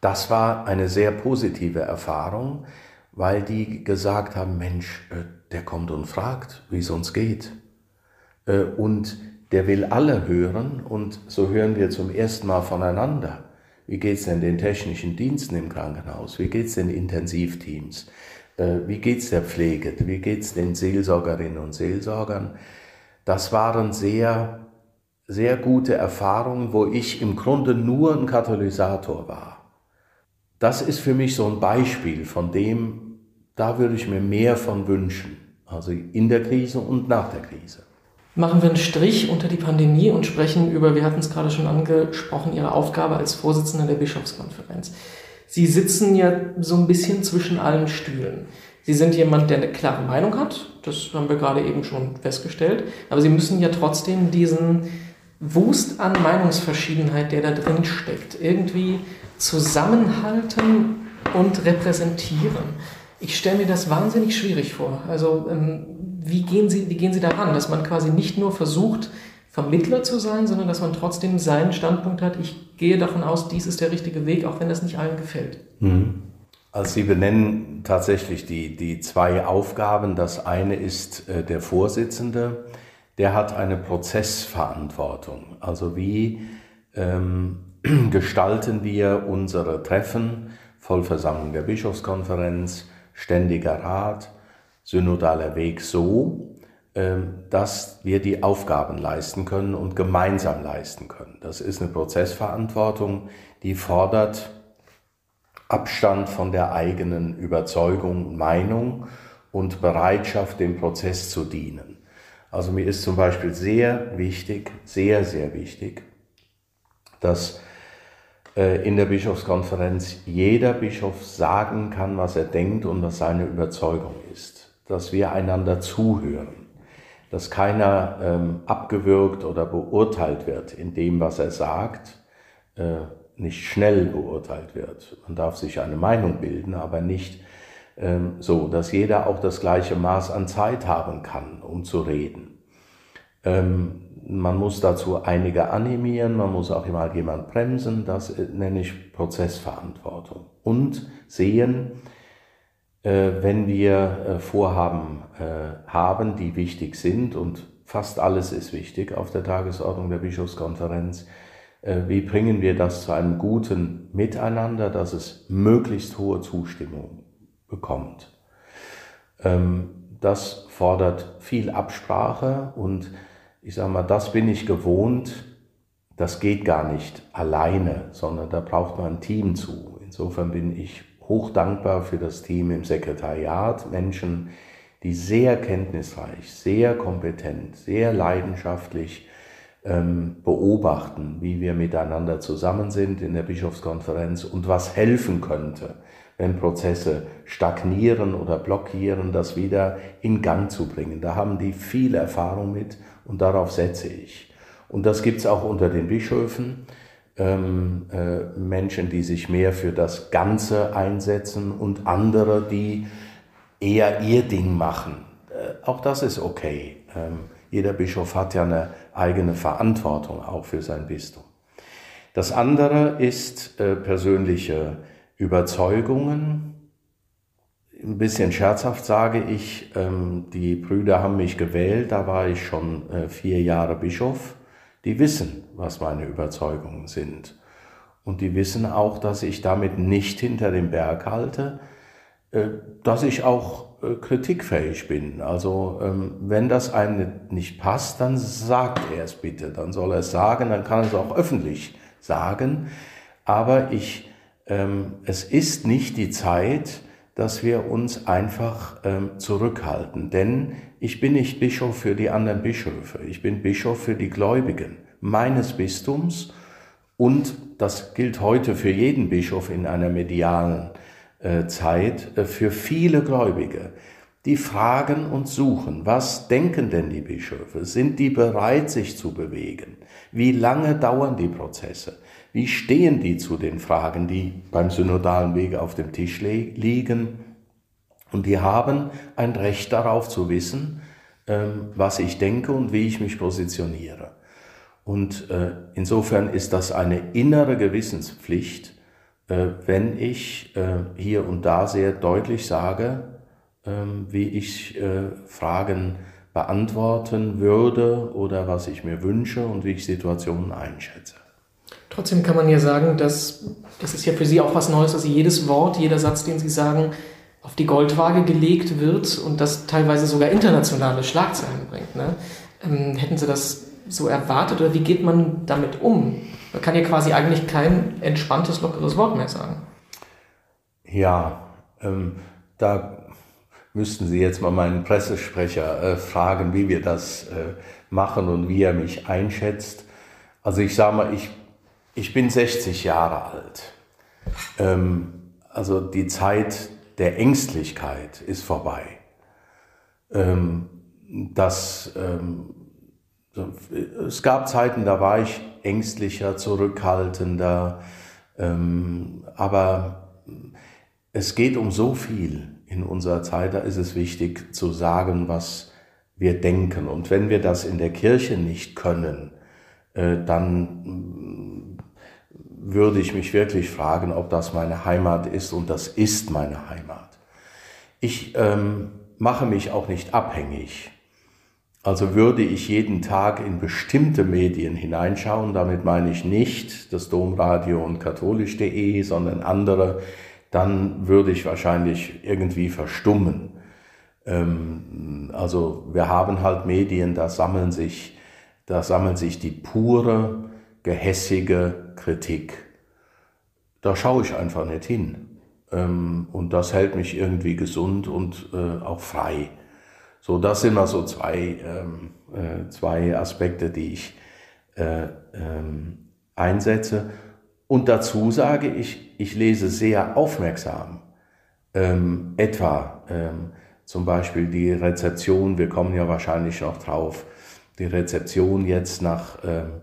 Speaker 2: Das war eine sehr positive Erfahrung, weil die gesagt haben, Mensch, äh, der kommt und fragt, wie es uns geht. Äh, und der will alle hören und so hören wir zum ersten Mal voneinander. Wie geht es denn den technischen Diensten im Krankenhaus? Wie geht es den Intensivteams? Äh, wie geht es der Pflege, wie geht es den Seelsorgerinnen und Seelsorgern. Das waren sehr, sehr gute Erfahrungen, wo ich im Grunde nur ein Katalysator war. Das ist für mich so ein Beispiel von dem, da würde ich mir mehr von wünschen, also in der Krise und nach der Krise.
Speaker 1: Machen wir einen Strich unter die Pandemie und sprechen über, wir hatten es gerade schon angesprochen, Ihre Aufgabe als Vorsitzender der Bischofskonferenz. Sie sitzen ja so ein bisschen zwischen allen Stühlen. Sie sind jemand, der eine klare Meinung hat, das haben wir gerade eben schon festgestellt, aber Sie müssen ja trotzdem diesen Wust an Meinungsverschiedenheit, der da drin steckt, irgendwie zusammenhalten und repräsentieren. Ich stelle mir das wahnsinnig schwierig vor. Also ähm, wie, gehen Sie, wie gehen Sie daran, dass man quasi nicht nur versucht, Vermittler zu sein, sondern dass man trotzdem seinen Standpunkt hat, ich gehe davon aus, dies ist der richtige Weg, auch wenn das nicht allen gefällt.
Speaker 2: Mhm. Also Sie benennen tatsächlich die, die zwei Aufgaben. Das eine ist äh, der Vorsitzende, der hat eine Prozessverantwortung. Also wie ähm, [CLEARS THROAT] gestalten wir unsere Treffen, Vollversammlung der Bischofskonferenz, Ständiger Rat, synodaler Weg so, ähm, dass wir die Aufgaben leisten können und gemeinsam leisten können. Das ist eine Prozessverantwortung, die fordert Abstand von der eigenen Überzeugung, Meinung und Bereitschaft, dem Prozess zu dienen. Also mir ist zum Beispiel sehr wichtig, sehr, sehr wichtig, dass äh, in der Bischofskonferenz jeder Bischof sagen kann, was er denkt und was seine Überzeugung ist. Dass wir einander zuhören. Dass keiner ähm, abgewürgt oder beurteilt wird in dem, was er sagt, äh, nicht schnell beurteilt wird. Man darf sich eine Meinung bilden, aber nicht ähm, so, dass jeder auch das gleiche Maß an Zeit haben kann, um zu reden. Ähm, man muss dazu einige animieren, man muss auch immer jemand bremsen, das äh, nenne ich Prozessverantwortung. Und sehen, wenn wir äh, Vorhaben haben, die wichtig sind, und fast alles ist wichtig auf der Tagesordnung der Bischofskonferenz, wie bringen wir das zu einem guten Miteinander, dass es möglichst hohe Zustimmung bekommt. Ähm, das fordert viel Absprache und ich sage mal, das bin ich gewohnt, das geht gar nicht alleine, sondern da braucht man ein Team zu. Insofern bin ich hoch dankbar für das Team im Sekretariat, Menschen, die sehr kenntnisreich, sehr kompetent, sehr leidenschaftlich ähm, beobachten, wie wir miteinander zusammen sind in der Bischofskonferenz und was helfen könnte, wenn Prozesse stagnieren oder blockieren, das wieder in Gang zu bringen. Da haben die viel Erfahrung mit und darauf setze ich. Und das gibt es auch unter den Bischöfen. Ähm, äh, Menschen, die sich mehr für das Ganze einsetzen und andere, die eher ihr Ding machen. Äh, auch das ist okay. Ähm, jeder Bischof hat ja eine eigene Verantwortung auch für sein Bistum. Das andere ist äh, persönliche Überzeugungen, ein bisschen scherzhaft sage ich, ähm, die Brüder haben mich gewählt, da war ich schon äh, vier Jahre Bischof. Die wissen, was meine Überzeugungen sind. Und die wissen auch, dass ich damit nicht hinter dem Berg halte, äh, dass ich auch äh, kritikfähig bin. Also ähm, wenn das einem nicht passt, dann sagt er es bitte. Dann soll er es sagen, dann kann er es auch öffentlich sagen. Aber ich, ähm, es ist nicht die Zeit, dass wir uns einfach ähm, zurückhalten. Denn ich bin nicht Bischof für die anderen Bischöfe, ich bin Bischof für die Gläubigen meines Bistums und das gilt heute für jeden Bischof in einer medialen äh, Zeit, äh, für viele Gläubige. Die fragen und suchen, was denken denn die Bischöfe? Sind die bereit, sich zu bewegen? Wie lange dauern die Prozesse? Wie stehen die zu den Fragen, die beim synodalen Weg auf dem Tisch liegen? Und die haben ein Recht darauf zu wissen, ähm, was ich denke und wie ich mich positioniere. Und äh, insofern ist das eine innere Gewissenspflicht, äh, wenn ich äh, hier und da sehr deutlich sage, ähm, wie ich Fragen beantworten würde oder was ich mir wünsche und wie ich Situationen einschätze.
Speaker 1: Trotzdem kann man ja sagen, dass das ist ja für Sie auch was Neues, dass jedes Wort, jeder Satz, den Sie sagen, auf die Goldwaage gelegt wird und das teilweise sogar internationale Schlagzeilen bringt. Ne? Ähm, hätten Sie das so erwartet oder wie geht man damit um? Man kann ja quasi eigentlich kein entspanntes, lockeres Wort mehr sagen.
Speaker 2: Ja, ähm, da müssten Sie jetzt mal meinen Pressesprecher äh, fragen, wie wir das äh, machen und wie er mich einschätzt. Also ich sage mal, ich ich bin 60 Jahre alt. Ähm, also die Zeit der Ängstlichkeit ist vorbei. Ähm, das, ähm, es gab Zeiten, da war ich ängstlicher, zurückhaltender, ähm, aber es geht um so viel in unserer Zeit, da ist es wichtig zu sagen, was wir denken. Und wenn wir das in der Kirche nicht können, äh, dann würde ich mich wirklich fragen, ob das meine Heimat ist und das ist meine Heimat. Ich ähm, mache mich auch nicht abhängig. Also würde ich jeden Tag in bestimmte Medien hineinschauen, damit meine ich nicht das Domradio und katholisch.de, sondern andere, dann würde ich wahrscheinlich irgendwie verstummen. Ähm, also wir haben halt Medien, da sammeln sich, da sammeln sich die pure, gehässige Kritik. Da schaue ich einfach nicht hin. Ähm, und das hält mich irgendwie gesund und äh, auch frei. So, das sind mal so zwei, ähm, äh, zwei Aspekte, die ich äh, ähm, einsetze. Und dazu sage ich, ich lese sehr aufmerksam, ähm, etwa ähm, zum Beispiel die Rezeption, wir kommen ja wahrscheinlich noch drauf, die Rezeption jetzt nach ähm,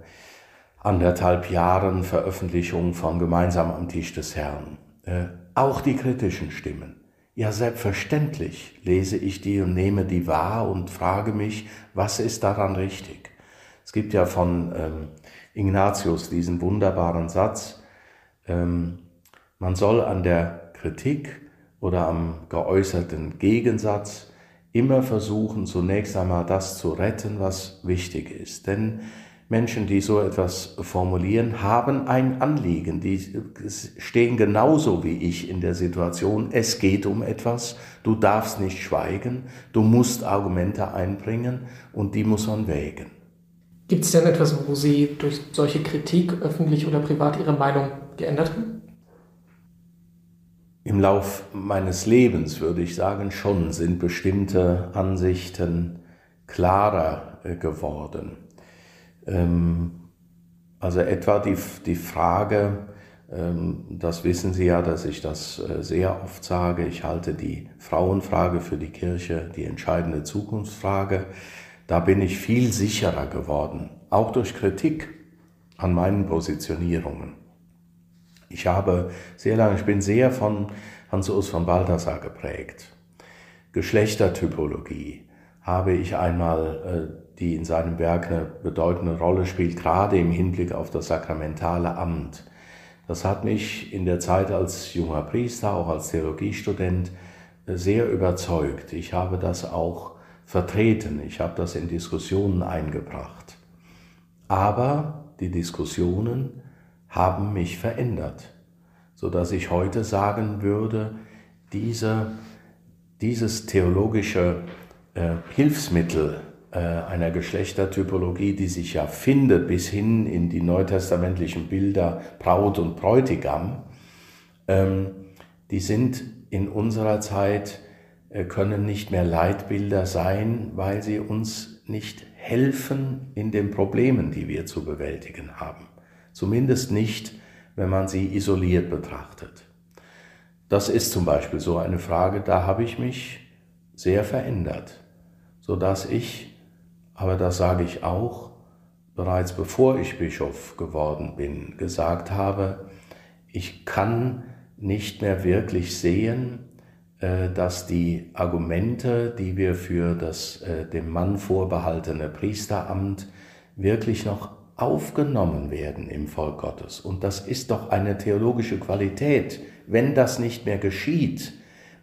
Speaker 2: anderthalb Jahren Veröffentlichung von Gemeinsam am Tisch des Herrn. Äh, auch die kritischen Stimmen. Ja, selbstverständlich lese ich die und nehme die wahr und frage mich, was ist daran richtig? Es gibt ja von ähm, Ignatius diesen wunderbaren Satz, ähm, man soll an der Kritik oder am geäußerten Gegensatz immer versuchen, zunächst einmal das zu retten, was wichtig ist. Denn Menschen, die so etwas formulieren, haben ein Anliegen. Die stehen genauso wie ich in der Situation. Es geht um etwas. Du darfst nicht schweigen. Du musst Argumente einbringen und die muss man wägen.
Speaker 1: Gibt es denn etwas, wo Sie durch solche Kritik öffentlich oder privat Ihre Meinung geändert haben?
Speaker 2: Im Lauf meines Lebens würde ich sagen, schon sind bestimmte Ansichten klarer äh, geworden. Ähm, also etwa die, die Frage, ähm, das wissen Sie ja, dass ich das äh, sehr oft sage, ich halte die Frauenfrage für die Kirche die entscheidende Zukunftsfrage. Da bin ich viel sicherer geworden, auch durch Kritik an meinen Positionierungen. Ich habe sehr lange, ich bin sehr von Hans-Urs von Balthasar geprägt. Geschlechtertypologie habe ich einmal, äh, die in seinem Werk eine bedeutende Rolle spielt, gerade im Hinblick auf das sakramentale Amt. Das hat mich in der Zeit als junger Priester, auch als Theologiestudent, sehr überzeugt. Ich habe das auch vertreten, ich habe das in Diskussionen eingebracht. Aber die Diskussionen haben mich verändert, so dass ich heute sagen würde, diese, dieses theologische äh, Hilfsmittel einer Geschlechtertypologie, die sich ja findet bis hin in die neutestamentlichen Bilder Braut und Bräutigam, ähm, die sind in unserer Zeit, äh, können nicht mehr Leitbilder sein, weil sie uns nicht helfen in den Problemen, die wir zu bewältigen haben. Zumindest nicht, wenn man sie isoliert betrachtet. Das ist zum Beispiel so eine Frage, da habe ich mich sehr verändert, so dass ich, aber das sage ich auch, bereits bevor ich Bischof geworden bin, gesagt habe, ich kann nicht mehr wirklich sehen, äh, dass die Argumente, die wir für das äh, dem Mann vorbehaltene Priesteramt wirklich noch aufgenommen werden im Volk Gottes. Und das ist doch eine theologische Qualität. Wenn das nicht mehr geschieht,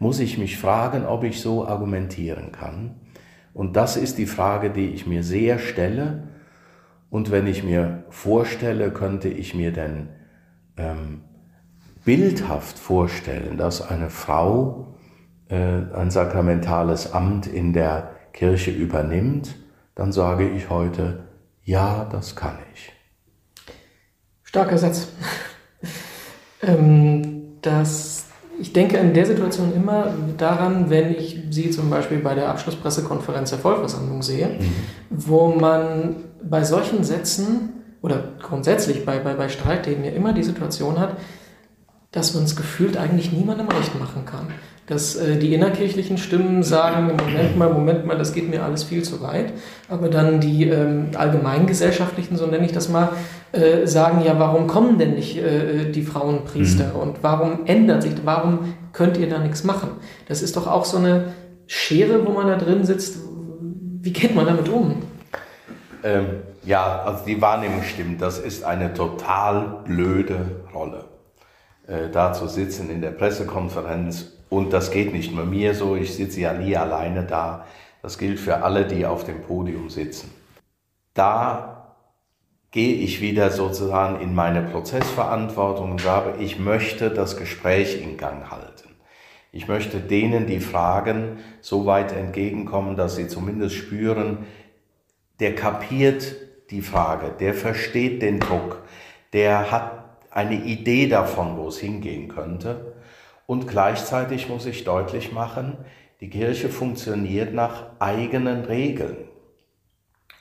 Speaker 2: muss ich mich fragen, ob ich so argumentieren kann. Und das ist die Frage, die ich mir sehr stelle. Und wenn ich mir vorstelle, könnte ich mir denn ähm, bildhaft vorstellen, dass eine Frau äh, ein sakramentales Amt in der Kirche übernimmt, dann sage ich heute, ja, das kann ich.
Speaker 1: Starker Satz. [LAUGHS] ähm, das, ich denke in der Situation immer daran, wenn ich Sie zum Beispiel bei der Abschlusspressekonferenz der Vollversammlung sehe, mhm. wo man bei solchen Sätzen oder grundsätzlich bei, bei, bei Streitthemen ja immer die Situation hat, dass man es gefühlt eigentlich niemandem recht machen kann dass äh, die innerkirchlichen Stimmen sagen, Moment mal, Moment mal, das geht mir alles viel zu weit. Aber dann die ähm, allgemeingesellschaftlichen, so nenne ich das mal, äh, sagen, ja, warum kommen denn nicht äh, die Frauenpriester mhm. und warum ändert sich, warum könnt ihr da nichts machen? Das ist doch auch so eine Schere, wo man da drin sitzt. Wie geht man damit um?
Speaker 2: Ähm, ja, also die Wahrnehmung stimmt. Das ist eine total blöde Rolle. Äh, da zu sitzen in der Pressekonferenz und das geht nicht nur mir so, ich sitze ja nie alleine da. Das gilt für alle, die auf dem Podium sitzen. Da gehe ich wieder sozusagen in meine Prozessverantwortung und sage, ich möchte das Gespräch in Gang halten. Ich möchte denen, die fragen, so weit entgegenkommen, dass sie zumindest spüren, der kapiert die Frage, der versteht den Druck, der hat eine Idee davon, wo es hingehen könnte. Und gleichzeitig muss ich deutlich machen, die Kirche funktioniert nach eigenen Regeln.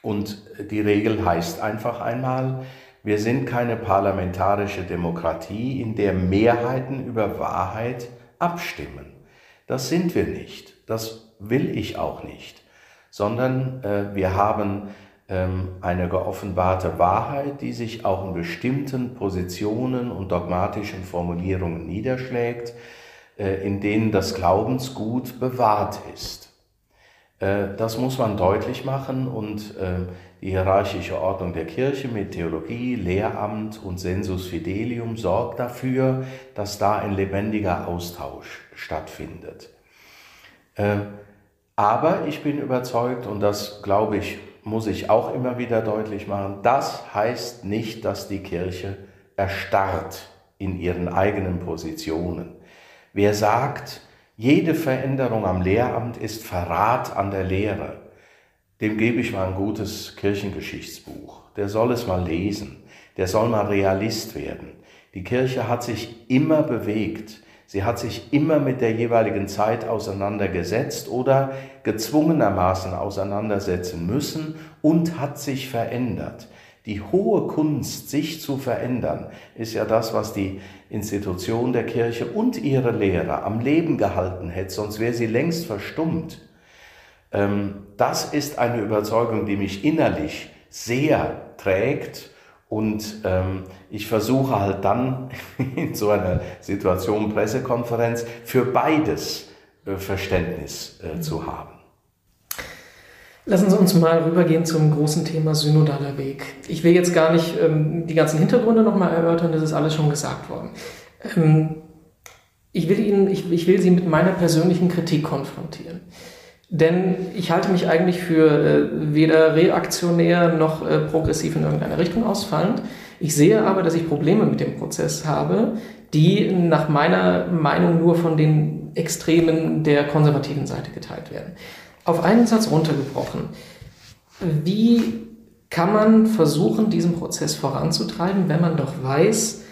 Speaker 2: Und die Regel heißt einfach einmal, Wir sind keine parlamentarische Demokratie, in der Mehrheiten über Wahrheit abstimmen. Das sind wir nicht. Das will ich auch nicht. Sondern äh, wir haben eine geoffenbarte Wahrheit, die sich auch in bestimmten Positionen und dogmatischen Formulierungen niederschlägt, äh, in denen das Glaubensgut bewahrt ist. Äh, das muss man deutlich machen und äh, die hierarchische Ordnung der Kirche mit Theologie, Lehramt und Sensus Fidelium sorgt dafür, dass da ein lebendiger Austausch stattfindet. Aber ich bin überzeugt, und das glaube ich muss ich auch immer wieder deutlich machen, das heißt nicht, dass die Kirche erstarrt in ihren eigenen Positionen. Wer sagt, jede Veränderung am Lehramt ist Verrat an der Lehre, dem gebe ich mal ein gutes Kirchengeschichtsbuch. Der soll es mal lesen. Der soll mal Realist werden. Die Kirche hat sich immer bewegt. Sie hat sich immer mit der jeweiligen Zeit auseinandergesetzt oder gezwungenermaßen auseinandersetzen müssen und hat sich verändert. Die hohe Kunst, sich zu verändern, ist ja das, was die Institution der Kirche und ihre Lehrer am Leben gehalten hätte, sonst wäre sie längst verstummt. Ähm, das ist eine Überzeugung, die mich innerlich sehr trägt und ähm, ich versuche halt dann [LAUGHS] in so einer Situation Pressekonferenz für beides äh, Verständnis äh, zu haben.
Speaker 1: Lassen Sie uns mal rübergehen zum großen Thema synodaler Weg. Ich will jetzt gar nicht ähm, die ganzen Hintergründe nochmal erörtern, das ist alles schon gesagt worden. Ähm, ich, will Ihnen, ich, ich will Sie mit meiner persönlichen Kritik konfrontieren. Denn ich halte mich eigentlich für äh, weder reaktionär noch äh, progressiv in irgendeiner Richtung ausfallend. Ich sehe aber, dass ich Probleme mit dem Prozess habe, die nach meiner Meinung nur von den Extremen der konservativen Seite geteilt werden. Auf einen Satz runtergebrochen. Wie kann man versuchen, diesen Prozess voranzutreiben, wenn man doch weiß,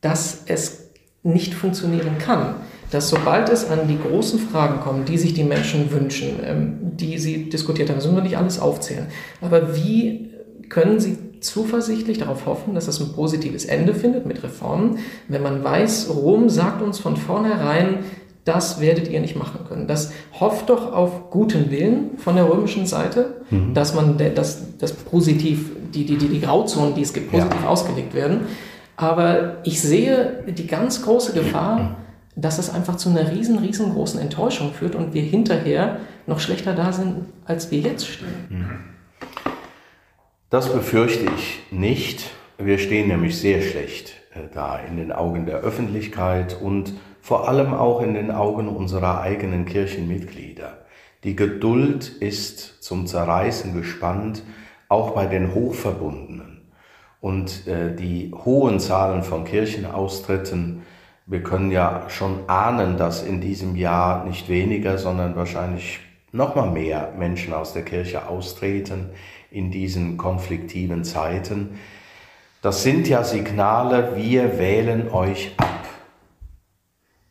Speaker 1: dass es nicht funktionieren kann? Dass sobald es an die großen Fragen kommt, die sich die Menschen wünschen, ähm, die sie diskutiert haben, das müssen wir nicht alles aufzählen, aber wie können sie zuversichtlich darauf hoffen, dass es ein positives Ende findet mit Reformen, wenn man weiß, Rom sagt uns von vornherein, das werdet ihr nicht machen können. Das hofft doch auf guten Willen von der römischen Seite, mhm. dass man das, das positiv, die, die, die, die Grauzonen, die es gibt, positiv ja. ausgelegt werden. Aber ich sehe die ganz große Gefahr, [CLEARS THROAT] dass es einfach zu einer riesen, riesengroßen Enttäuschung führt und wir hinterher noch schlechter da sind, als wir jetzt stehen. Mhm.
Speaker 2: Das befürchte ich nicht. Wir stehen nämlich sehr schlecht äh, da in den Augen der Öffentlichkeit und vor allem auch in den Augen unserer eigenen Kirchenmitglieder. Die Geduld ist zum Zerreißen gespannt, auch bei den Hochverbundenen. Und äh, die hohen Zahlen von Kirchenaustritten wir können ja schon ahnen, dass in diesem Jahr nicht weniger, sondern wahrscheinlich noch mal mehr Menschen aus der Kirche austreten in diesen konfliktiven Zeiten. Das sind ja Signale, wir wählen euch ab.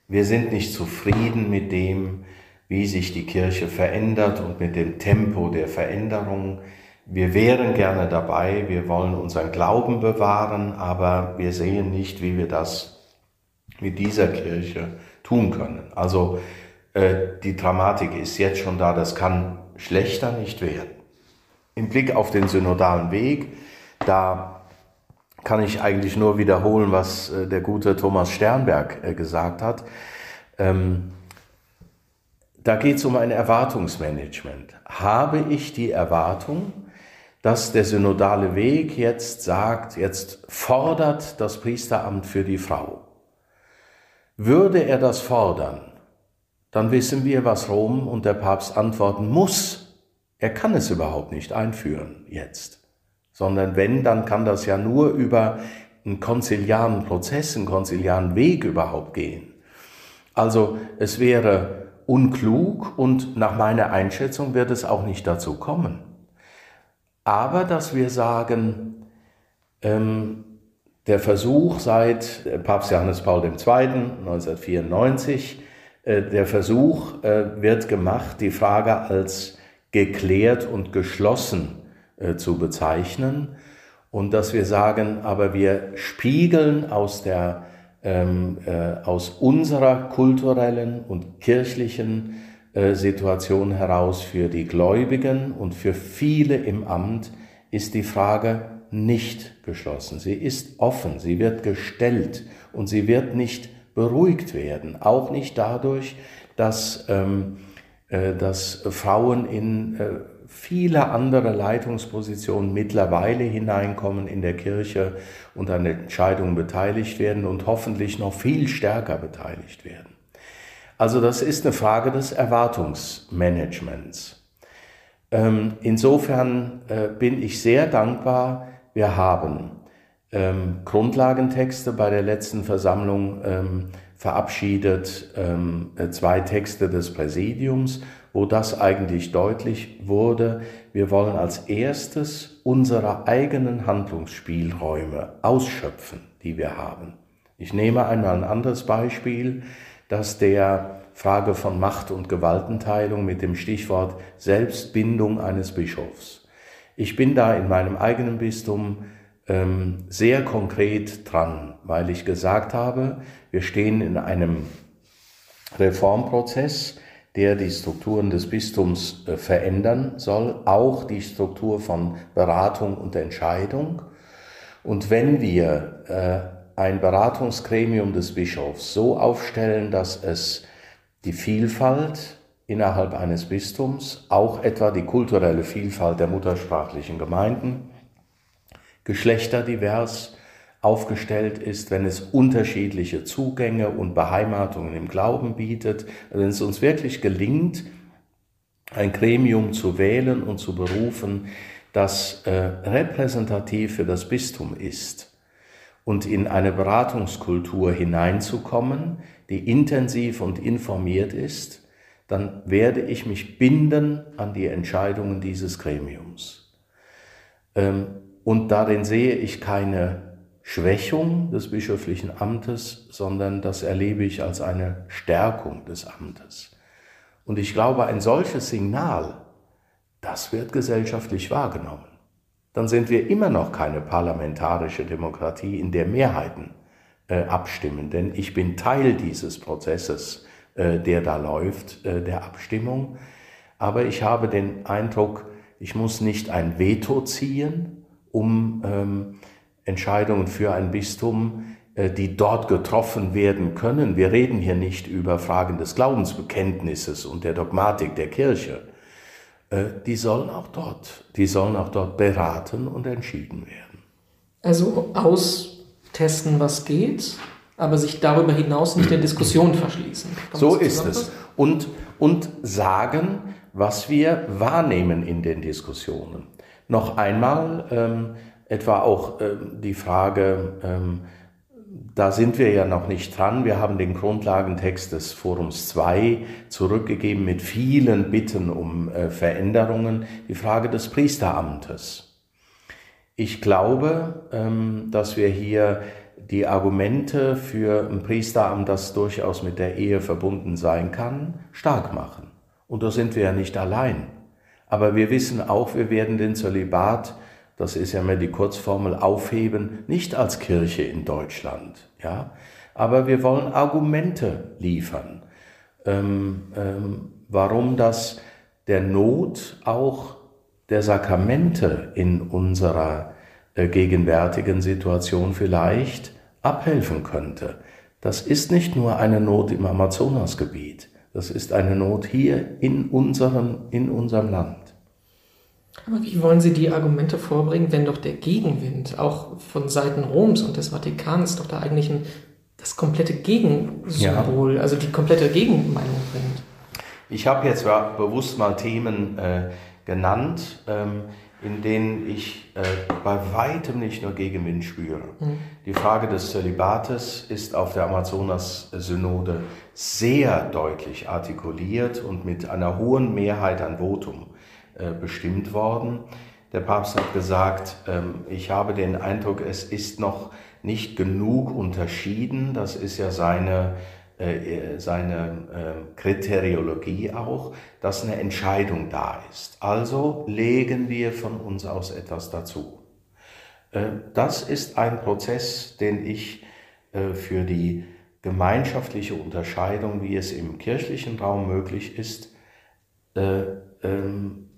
Speaker 2: Wir sind nicht zufrieden mit dem, wie sich die Kirche verändert und mit dem Tempo der Veränderung. Wir wären gerne dabei, wir wollen unseren Glauben bewahren, aber wir sehen nicht, wie wir das mit dieser Kirche tun können. Also äh, die Dramatik ist jetzt schon da, das kann schlechter nicht werden. Im Blick auf den synodalen Weg, da kann ich eigentlich nur wiederholen, was äh, der gute Thomas Sternberg äh, gesagt hat. Ähm, da geht es um ein Erwartungsmanagement. Habe ich die Erwartung, dass der synodale Weg jetzt sagt, jetzt fordert das Priesteramt für die Frau. Würde er das fordern, dann wissen wir, was Rom und der Papst antworten muss. Er kann es überhaupt nicht einführen jetzt, sondern wenn, dann kann das ja nur über einen konziliaren Prozess, einen konziliaren Weg überhaupt gehen. Also es wäre unklug und nach meiner Einschätzung wird es auch nicht dazu kommen. Aber dass wir sagen, ähm, der Versuch seit äh, Papst Johannes Paul II. 1994, äh, der Versuch äh, wird gemacht, die Frage als geklärt und geschlossen zu bezeichnen. Und dass wir sagen, aber wir spiegeln aus, der, ähm, äh, aus unserer kulturellen und kirchlichen Situation heraus für die Gläubigen und für viele im Amt ist die Frage nicht geschlossen. Sie ist offen, sie wird gestellt und sie wird nicht beruhigt werden. Auch nicht dadurch, dass, ähm, äh, dass Frauen in äh, viele andere Leitungspositionen mittlerweile hineinkommen in der Kirche und an Entscheidungen beteiligt werden und hoffentlich noch viel stärker beteiligt werden. Also das ist eine Frage des Erwartungsmanagements. Ähm, insofern äh, bin ich sehr dankbar, wir haben ähm, Grundlagentexte bei der letzten Versammlung ähm, verabschiedet, ähm, äh, zwei Texte des Präsidiums, wo das eigentlich deutlich wurde. Wir wollen als erstes unsere eigenen Handlungsspielräume ausschöpfen, die wir haben. Ich nehme einmal ein anderes Beispiel, das der Frage von Macht- und Gewaltenteilung mit dem Stichwort Selbstbindung eines Bischofs. Ich bin da in meinem eigenen Bistum ähm, sehr konkret dran, weil ich gesagt habe, wir stehen in einem Reformprozess, der die Strukturen des Bistums äh, verändern soll, auch die Struktur von Beratung und Entscheidung. Und wenn wir äh, ein Beratungsgremium des Bischofs so aufstellen, dass es die Vielfalt innerhalb eines Bistums, auch etwa die kulturelle Vielfalt der muttersprachlichen Gemeinden, geschlechterdivers aufgestellt ist, wenn es unterschiedliche Zugänge und Beheimatungen im Glauben bietet, wenn es uns wirklich gelingt, ein Gremium zu wählen und zu berufen, das äh, repräsentativ für das Bistum ist und in eine Beratungskultur hineinzukommen, die intensiv und informiert ist, dann werde ich mich binden an die Entscheidungen dieses Gremiums. Ähm, und darin sehe ich keine Schwächung des bischöflichen Amtes, sondern das erlebe ich als eine Stärkung des Amtes. Und ich glaube, ein solches Signal, das wird gesellschaftlich wahrgenommen. Dann sind wir immer noch keine parlamentarische Demokratie, in der Mehrheiten äh, abstimmen. Denn ich bin Teil dieses Prozesses, der da läuft, äh, der Abstimmung. Aber ich habe den Eindruck, ich muss nicht ein Veto ziehen, um ähm, Entscheidungen für ein Bistum, äh, die dort getroffen werden können. Wir reden hier nicht über Fragen des Glaubensbekenntnisses und der Dogmatik der Kirche. Äh, die sollen auch dort, die sollen auch dort beraten und entschieden werden.
Speaker 1: Also austesten, was geht, aber sich darüber hinaus nicht der Diskussion verschließen.
Speaker 2: Kann so ist es. Und, und sagen, was wir wahrnehmen in den Diskussionen. Noch einmal ähm, etwa auch ähm, die Frage, ähm, da sind wir ja noch nicht dran. Wir haben den Grundlagentext des Forums 2 zurückgegeben mit vielen Bitten um äh, Veränderungen. Die Frage des Priesteramtes. Ich glaube, ähm, dass wir hier die Argumente für ein Priesteramt, das durchaus mit der Ehe verbunden sein kann, stark machen. Und da sind wir ja nicht allein. Aber wir wissen auch, wir werden den Zölibat, das ist ja mehr die Kurzformel, aufheben, nicht als Kirche in Deutschland. Ja? Aber wir wollen Argumente liefern, ähm, ähm, warum das der Not auch der Sakramente in unserer äh, gegenwärtigen Situation vielleicht abhelfen könnte. Das ist nicht nur eine Not im Amazonasgebiet, das ist eine Not hier in unserem, in unserem Land.
Speaker 1: Aber wie wollen Sie die Argumente vorbringen, wenn doch der Gegenwind auch von Seiten Roms und des Vatikans doch da eigentlich ein, das komplette Gegensymbol, ja. also die komplette Gegenmeinung bringt?
Speaker 2: Ich habe jetzt bewusst mal Themen äh, genannt, ähm, in denen ich äh, bei weitem nicht nur Gegenwind spüre. Mhm. Die Frage des Zölibates ist auf der Amazonas-Synode sehr deutlich artikuliert und mit einer hohen Mehrheit an Votum äh, bestimmt worden. Der Papst hat gesagt, ähm, ich habe den Eindruck, es ist noch nicht genug unterschieden. Das ist ja seine, seine ähm, Kriteriologie auch, dass eine Entscheidung da ist. Also legen wir von uns aus etwas dazu. Äh, das ist ein Prozess, den ich äh, für die gemeinschaftliche Unterscheidung, wie es im kirchlichen Raum möglich ist, äh, ähm,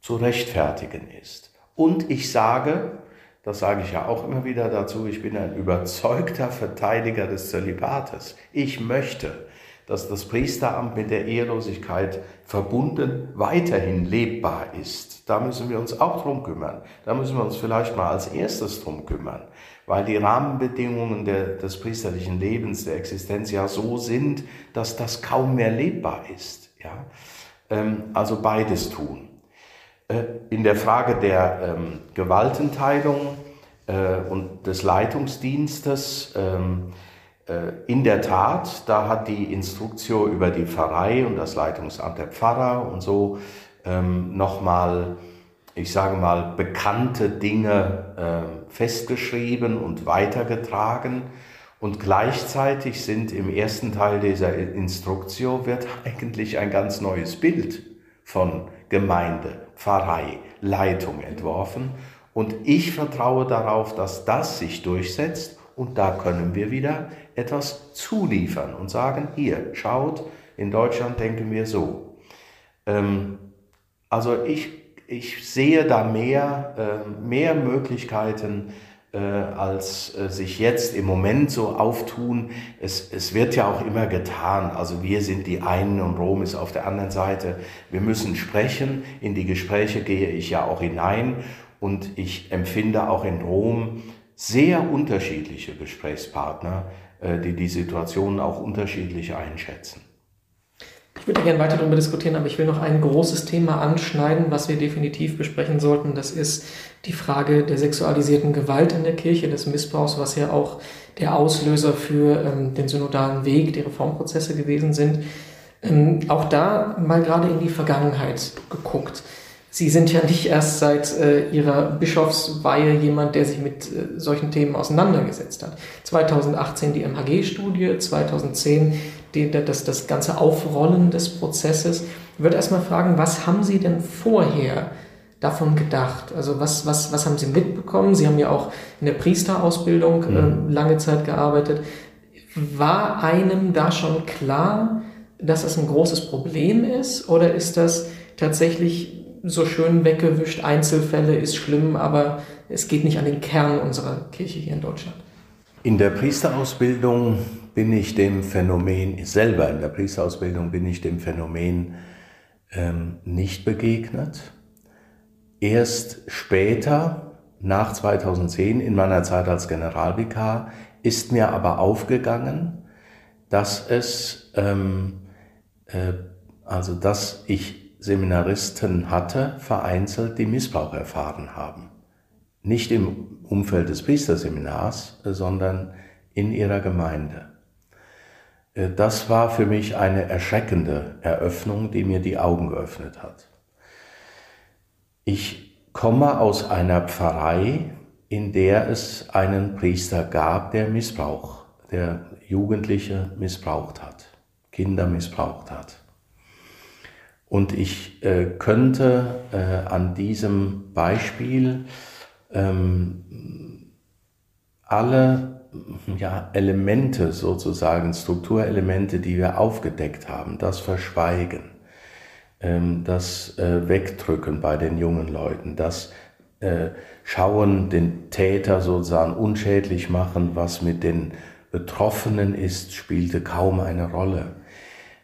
Speaker 2: zu rechtfertigen ist. Und ich sage, das sage ich ja auch immer wieder dazu, ich bin ein überzeugter Verteidiger des Zölibates. Ich möchte, dass das Priesteramt mit der Ehelosigkeit verbunden weiterhin lebbar ist. Da müssen wir uns auch drum kümmern. Da müssen wir uns vielleicht mal als erstes drum kümmern, weil die Rahmenbedingungen der, des priesterlichen Lebens, der Existenz ja so sind, dass das kaum mehr lebbar ist. Ja? Ähm, also beides tun. Äh, in der Frage der ähm, Gewaltenteilung äh, und des Leitungsdienstes, ähm, äh, in der Tat, da hat die Instruktio über die Pfarrei und das Leitungsamt der Pfarrer und so ähm, nochmal, ich sage mal, bekannte Dinge äh, festgeschrieben und weitergetragen. Und gleichzeitig sind im ersten Teil dieser Instruktio wird [LAUGHS] eigentlich ein ganz neues Bild von Gemeinde, Pfarrei, Leitung entworfen. Und ich vertraue darauf, dass das sich durchsetzt und da können wir wieder etwas zuliefern und sagen, hier, schaut, in Deutschland denken wir so. Ähm, also ich, ich sehe da mehr, äh, mehr Möglichkeiten, als äh, sich jetzt im Moment so auftun. Es, es wird ja auch immer getan. Also wir sind die einen und Rom ist auf der anderen Seite. Wir müssen sprechen. In die Gespräche gehe ich ja auch hinein. Und ich empfinde auch in Rom sehr unterschiedliche Gesprächspartner, äh, die die Situation auch unterschiedlich einschätzen.
Speaker 1: Ich würde gerne weiter darüber diskutieren, aber ich will noch ein großes Thema anschneiden, was wir definitiv besprechen sollten. Das ist die Frage der sexualisierten Gewalt in der Kirche, des Missbrauchs, was ja auch der Auslöser für ähm, den synodalen Weg, die Reformprozesse gewesen sind. Ähm, auch da mal gerade in die Vergangenheit geguckt. Sie sind ja nicht erst seit äh, Ihrer Bischofsweihe jemand, der sich mit äh, solchen Themen auseinandergesetzt hat. 2018 die MHG-Studie, 2010 die, das, das ganze Aufrollen des Prozesses. Ich würde erstmal fragen, was haben Sie denn vorher davon gedacht? Also was, was, was haben Sie mitbekommen? Sie haben ja auch in der Priesterausbildung mhm. äh, lange Zeit gearbeitet. War einem da schon klar, dass das ein großes Problem ist? Oder ist das tatsächlich so schön weggewischt, Einzelfälle ist schlimm, aber es geht nicht an den Kern unserer Kirche hier in Deutschland?
Speaker 2: In der Priesterausbildung bin ich dem Phänomen, selber in der Priesterausbildung bin ich dem Phänomen ähm, nicht begegnet. Erst später, nach 2010, in meiner Zeit als Generalvikar, ist mir aber aufgegangen, dass es, ähm, äh, also dass ich Seminaristen hatte, vereinzelt, die Missbrauch erfahren haben. Nicht im Umfeld des Priesterseminars, sondern in ihrer Gemeinde. Äh, das war für mich eine erschreckende Eröffnung, die mir die Augen geöffnet hat. Ich komme aus einer Pfarrei, in der es einen Priester gab, der Missbrauch, der Jugendliche missbraucht hat, Kinder missbraucht hat. Und ich äh, könnte äh, an diesem Beispiel ähm, alle ja, Elemente sozusagen, Strukturelemente, die wir aufgedeckt haben, das Verschweigen, ähm, das äh, Wegdrücken bei den jungen Leuten, das äh, Schauen, den Täter sozusagen unschädlich machen, was mit den Betroffenen ist, spielte kaum eine Rolle.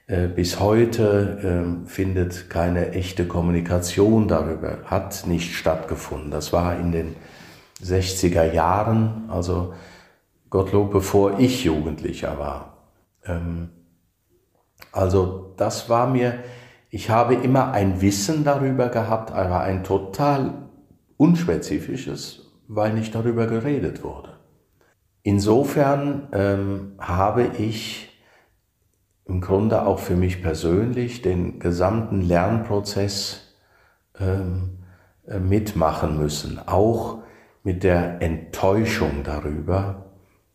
Speaker 2: Äh, bis heute ähm, findet keine echte Kommunikation darüber, hat nicht stattgefunden. Das war in den 60er Jahren, also Gottlob, bevor ich Jugendlicher war. Ähm, also das war mir, ich habe immer ein Wissen darüber gehabt, aber ein total unspezifisches, weil nicht darüber geredet wurde. Insofern ähm, habe ich im Grunde auch für mich persönlich den gesamten Lernprozess ähm, äh, mitmachen müssen, auch mit der Enttäuschung darüber,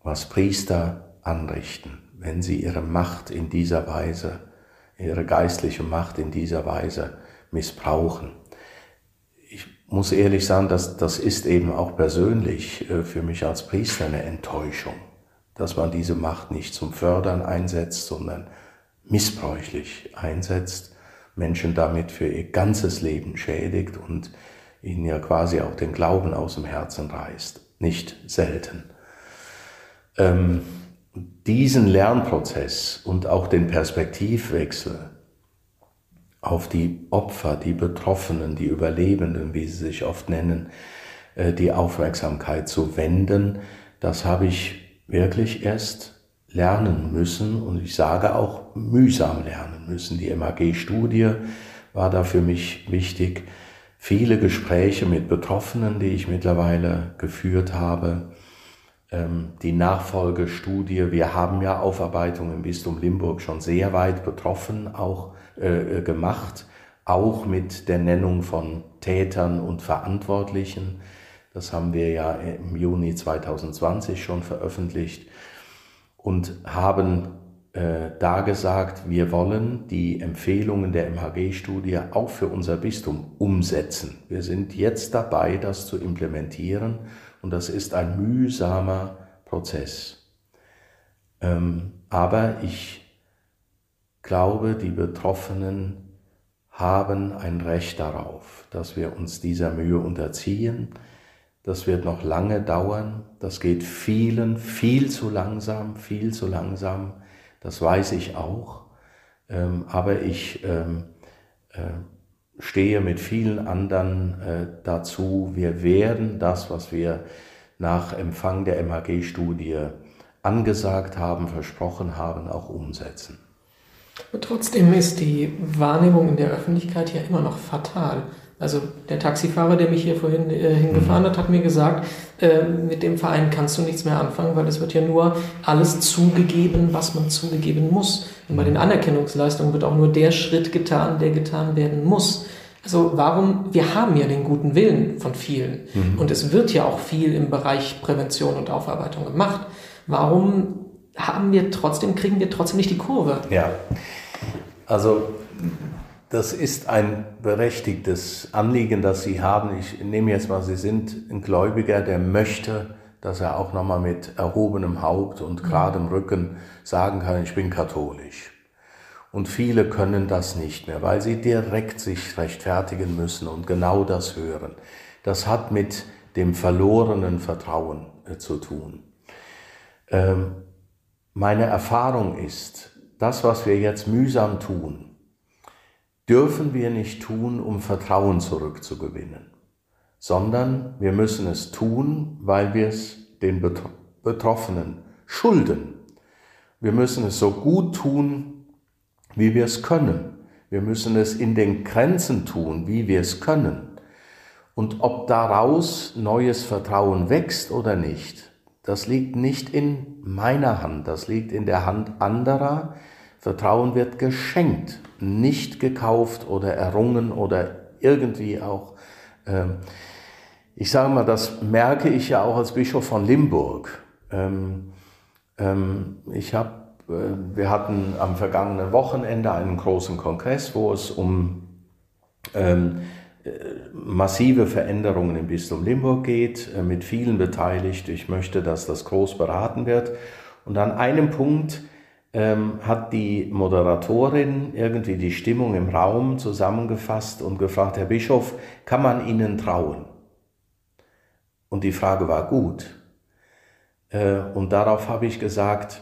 Speaker 2: was Priester anrichten, wenn sie ihre Macht in dieser Weise, ihre geistliche Macht in dieser Weise missbrauchen. Ich muss ehrlich sagen, dass das ist eben auch persönlich äh, für mich als Priester eine Enttäuschung, dass man diese Macht nicht zum Fördern einsetzt, sondern missbräuchlich einsetzt, Menschen damit für ihr ganzes Leben schädigt und ihnen ja quasi auch den Glauben aus dem Herzen reißt. Nicht selten. Ähm, diesen Lernprozess und auch den Perspektivwechsel auf die Opfer, die Betroffenen, die Überlebenden, wie sie sich oft nennen, äh, die Aufmerksamkeit zu wenden, das habe ich wirklich erst lernen müssen und ich sage auch mühsam lernen müssen. Die MHG-Studie war da für mich wichtig. Viele Gespräche mit Betroffenen, die ich mittlerweile geführt habe, die Nachfolgestudie. Wir haben ja Aufarbeitung im Bistum Limburg schon sehr weit betroffen, auch äh, gemacht, auch mit der Nennung von Tätern und Verantwortlichen. Das haben wir ja im Juni 2020 schon veröffentlicht und haben äh, da gesagt, wir wollen die Empfehlungen der MHG-Studie auch für unser Bistum umsetzen. Wir sind jetzt dabei, das zu implementieren und das ist ein mühsamer Prozess. Ähm, aber ich glaube, die Betroffenen haben ein Recht darauf, dass wir uns dieser Mühe unterziehen. Das wird noch lange dauern. Das geht vielen viel zu langsam, viel zu langsam. Das weiß ich auch. Ähm, aber ich ähm, äh, stehe mit vielen anderen äh, dazu. Wir werden das, was wir nach Empfang der MHG-Studie angesagt haben, versprochen haben, auch umsetzen.
Speaker 1: Trotzdem ist die Wahrnehmung in der Öffentlichkeit ja immer noch fatal. Also der Taxifahrer, der mich hier vorhin äh, hingefahren mhm. hat, hat mir gesagt, äh, mit dem Verein kannst du nichts mehr anfangen, weil es wird ja nur alles zugegeben, was man zugeben muss. Und bei den Anerkennungsleistungen wird auch nur der Schritt getan, der getan werden muss. Also warum, wir haben ja den guten Willen von vielen mhm. und es wird ja auch viel im Bereich Prävention und Aufarbeitung gemacht. Warum haben wir trotzdem, kriegen wir trotzdem nicht die Kurve.
Speaker 2: Ja, also das ist ein berechtigtes Anliegen, das Sie haben. Ich nehme jetzt mal, Sie sind ein Gläubiger, der möchte, dass er auch nochmal mit erhobenem Haupt und geradem Rücken sagen kann, ich bin katholisch. Und viele können das nicht mehr, weil sie direkt sich rechtfertigen müssen und genau das hören. Das hat mit dem verlorenen Vertrauen äh, zu tun. Ähm, meine Erfahrung ist, das, was wir jetzt mühsam tun, dürfen wir nicht tun, um Vertrauen zurückzugewinnen, sondern wir müssen es tun, weil wir es den Betroffenen schulden. Wir müssen es so gut tun, wie wir es können. Wir müssen es in den Grenzen tun, wie wir es können. Und ob daraus neues Vertrauen wächst oder nicht, das liegt nicht in meiner Hand, das liegt in der Hand anderer. Vertrauen wird geschenkt, nicht gekauft oder errungen oder irgendwie auch. Ähm, ich sage mal, das merke ich ja auch als Bischof von Limburg. Ähm, ähm, ich habe, äh, wir hatten am vergangenen Wochenende einen großen Kongress, wo es um ähm, massive Veränderungen im Bistum Limburg geht, äh, mit vielen beteiligt. Ich möchte, dass das groß beraten wird. Und an einem Punkt ähm, hat die Moderatorin irgendwie die Stimmung im Raum zusammengefasst und gefragt, Herr Bischof, kann man Ihnen trauen? Und die Frage war gut. Äh, und darauf habe ich gesagt,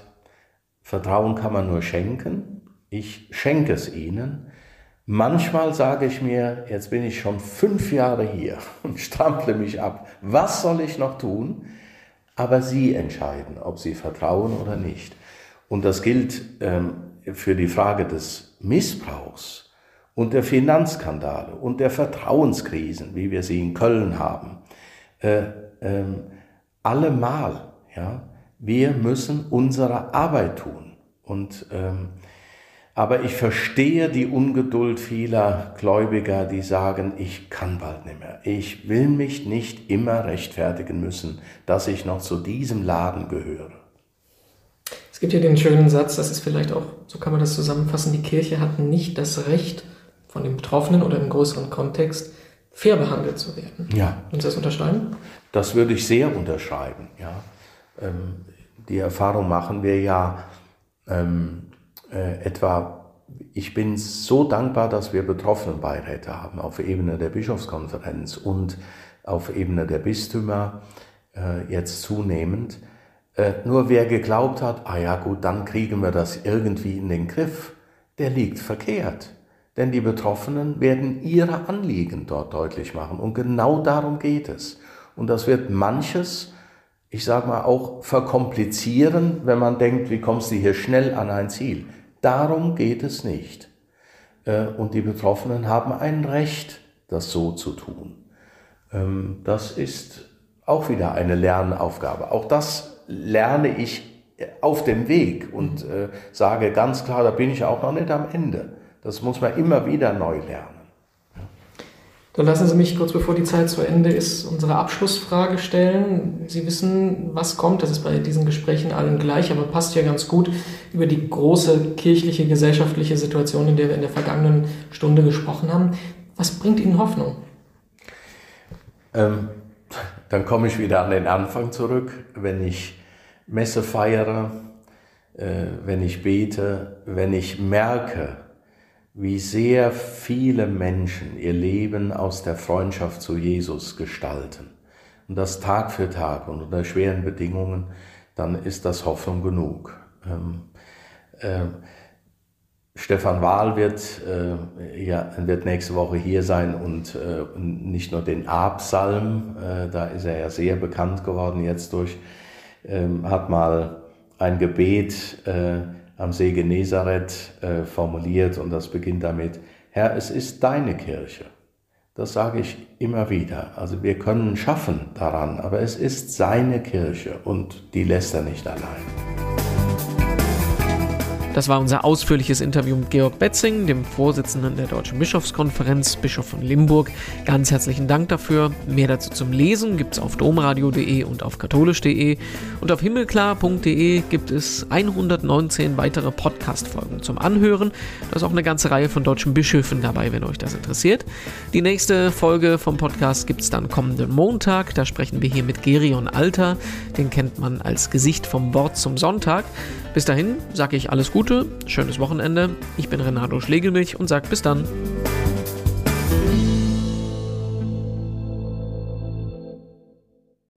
Speaker 2: Vertrauen kann man nur schenken. Ich schenke es Ihnen. Manchmal sage ich mir, jetzt bin ich schon fünf Jahre hier [LAUGHS] und strample mich ab. Was soll ich noch tun? Aber Sie entscheiden, ob Sie vertrauen oder nicht. Und das gilt ähm, für die Frage des Missbrauchs und der Finanzskandale und der Vertrauenskrisen, wie wir sie in Köln haben. Äh, ähm, allemal, ja, wir müssen unsere Arbeit tun. Und ähm, aber ich verstehe die Ungeduld vieler Gläubiger, die sagen, ich kann bald nicht mehr. Ich will mich nicht immer rechtfertigen müssen, dass ich noch zu diesem Laden gehöre.
Speaker 1: Es gibt ja den schönen Satz, das ist vielleicht auch, so kann man das zusammenfassen, die Kirche hat nicht das Recht von den Betroffenen oder im größeren Kontext, fair behandelt zu werden.
Speaker 2: Ja.
Speaker 1: Würden Sie das unterschreiben?
Speaker 2: Das würde ich sehr unterschreiben. Ja. Ähm, die Erfahrung machen wir ja ähm, äh, etwa ich bin so dankbar, dass wir Betroffenenbeiräte haben auf Ebene der Bischofskonferenz und auf Ebene der Bistümer äh, jetzt zunehmend. Äh, nur wer geglaubt hat, ah ja gut, dann kriegen wir das irgendwie in den Griff, der liegt verkehrt. Denn die Betroffenen werden ihre Anliegen dort deutlich machen. Und genau darum geht es. Und das wird manches, ich sage mal, auch verkomplizieren, wenn man denkt, wie kommst du hier schnell an ein Ziel. Darum geht es nicht. Äh, und die Betroffenen haben ein Recht, das so zu tun. Ähm, das ist auch wieder eine Lernaufgabe. Auch das lerne ich auf dem Weg und äh, sage ganz klar, da bin ich auch noch nicht am Ende. Das muss man immer wieder neu lernen.
Speaker 1: Dann lassen Sie mich kurz bevor die Zeit zu Ende ist, unsere Abschlussfrage stellen. Sie wissen, was kommt, das ist bei diesen Gesprächen allen gleich, aber passt ja ganz gut über die große kirchliche, gesellschaftliche Situation, in der wir in der vergangenen Stunde gesprochen haben. Was bringt Ihnen Hoffnung?
Speaker 2: Ähm, dann komme ich wieder an den Anfang zurück, wenn ich Messe feiere, äh, wenn ich bete, wenn ich merke, wie sehr viele Menschen ihr Leben aus der Freundschaft zu Jesus gestalten. Und das Tag für Tag und unter schweren Bedingungen, dann ist das Hoffnung genug. Ähm, äh, Stefan Wahl wird, äh, ja, wird nächste Woche hier sein und äh, nicht nur den Absalm, äh, da ist er ja sehr bekannt geworden jetzt durch, ähm, hat mal ein Gebet äh, am See Genezareth äh, formuliert und das beginnt damit, Herr, es ist deine Kirche. Das sage ich immer wieder. Also wir können schaffen daran, aber es ist seine Kirche und die lässt er nicht allein.
Speaker 1: Das war unser ausführliches Interview mit Georg Betzing, dem Vorsitzenden der Deutschen Bischofskonferenz, Bischof von Limburg. Ganz herzlichen Dank dafür. Mehr dazu zum Lesen gibt es auf domradio.de und auf katholisch.de. Und auf himmelklar.de gibt es 119 weitere Podcast-Folgen zum Anhören. Da ist auch eine ganze Reihe von deutschen Bischöfen dabei, wenn euch das interessiert. Die nächste Folge vom Podcast gibt es dann kommenden Montag. Da sprechen wir hier mit Gerion Alter. Den kennt man als Gesicht vom Wort zum Sonntag. Bis dahin sage ich alles Gute, schönes Wochenende. Ich bin Renato Schlegelmilch und sage bis dann.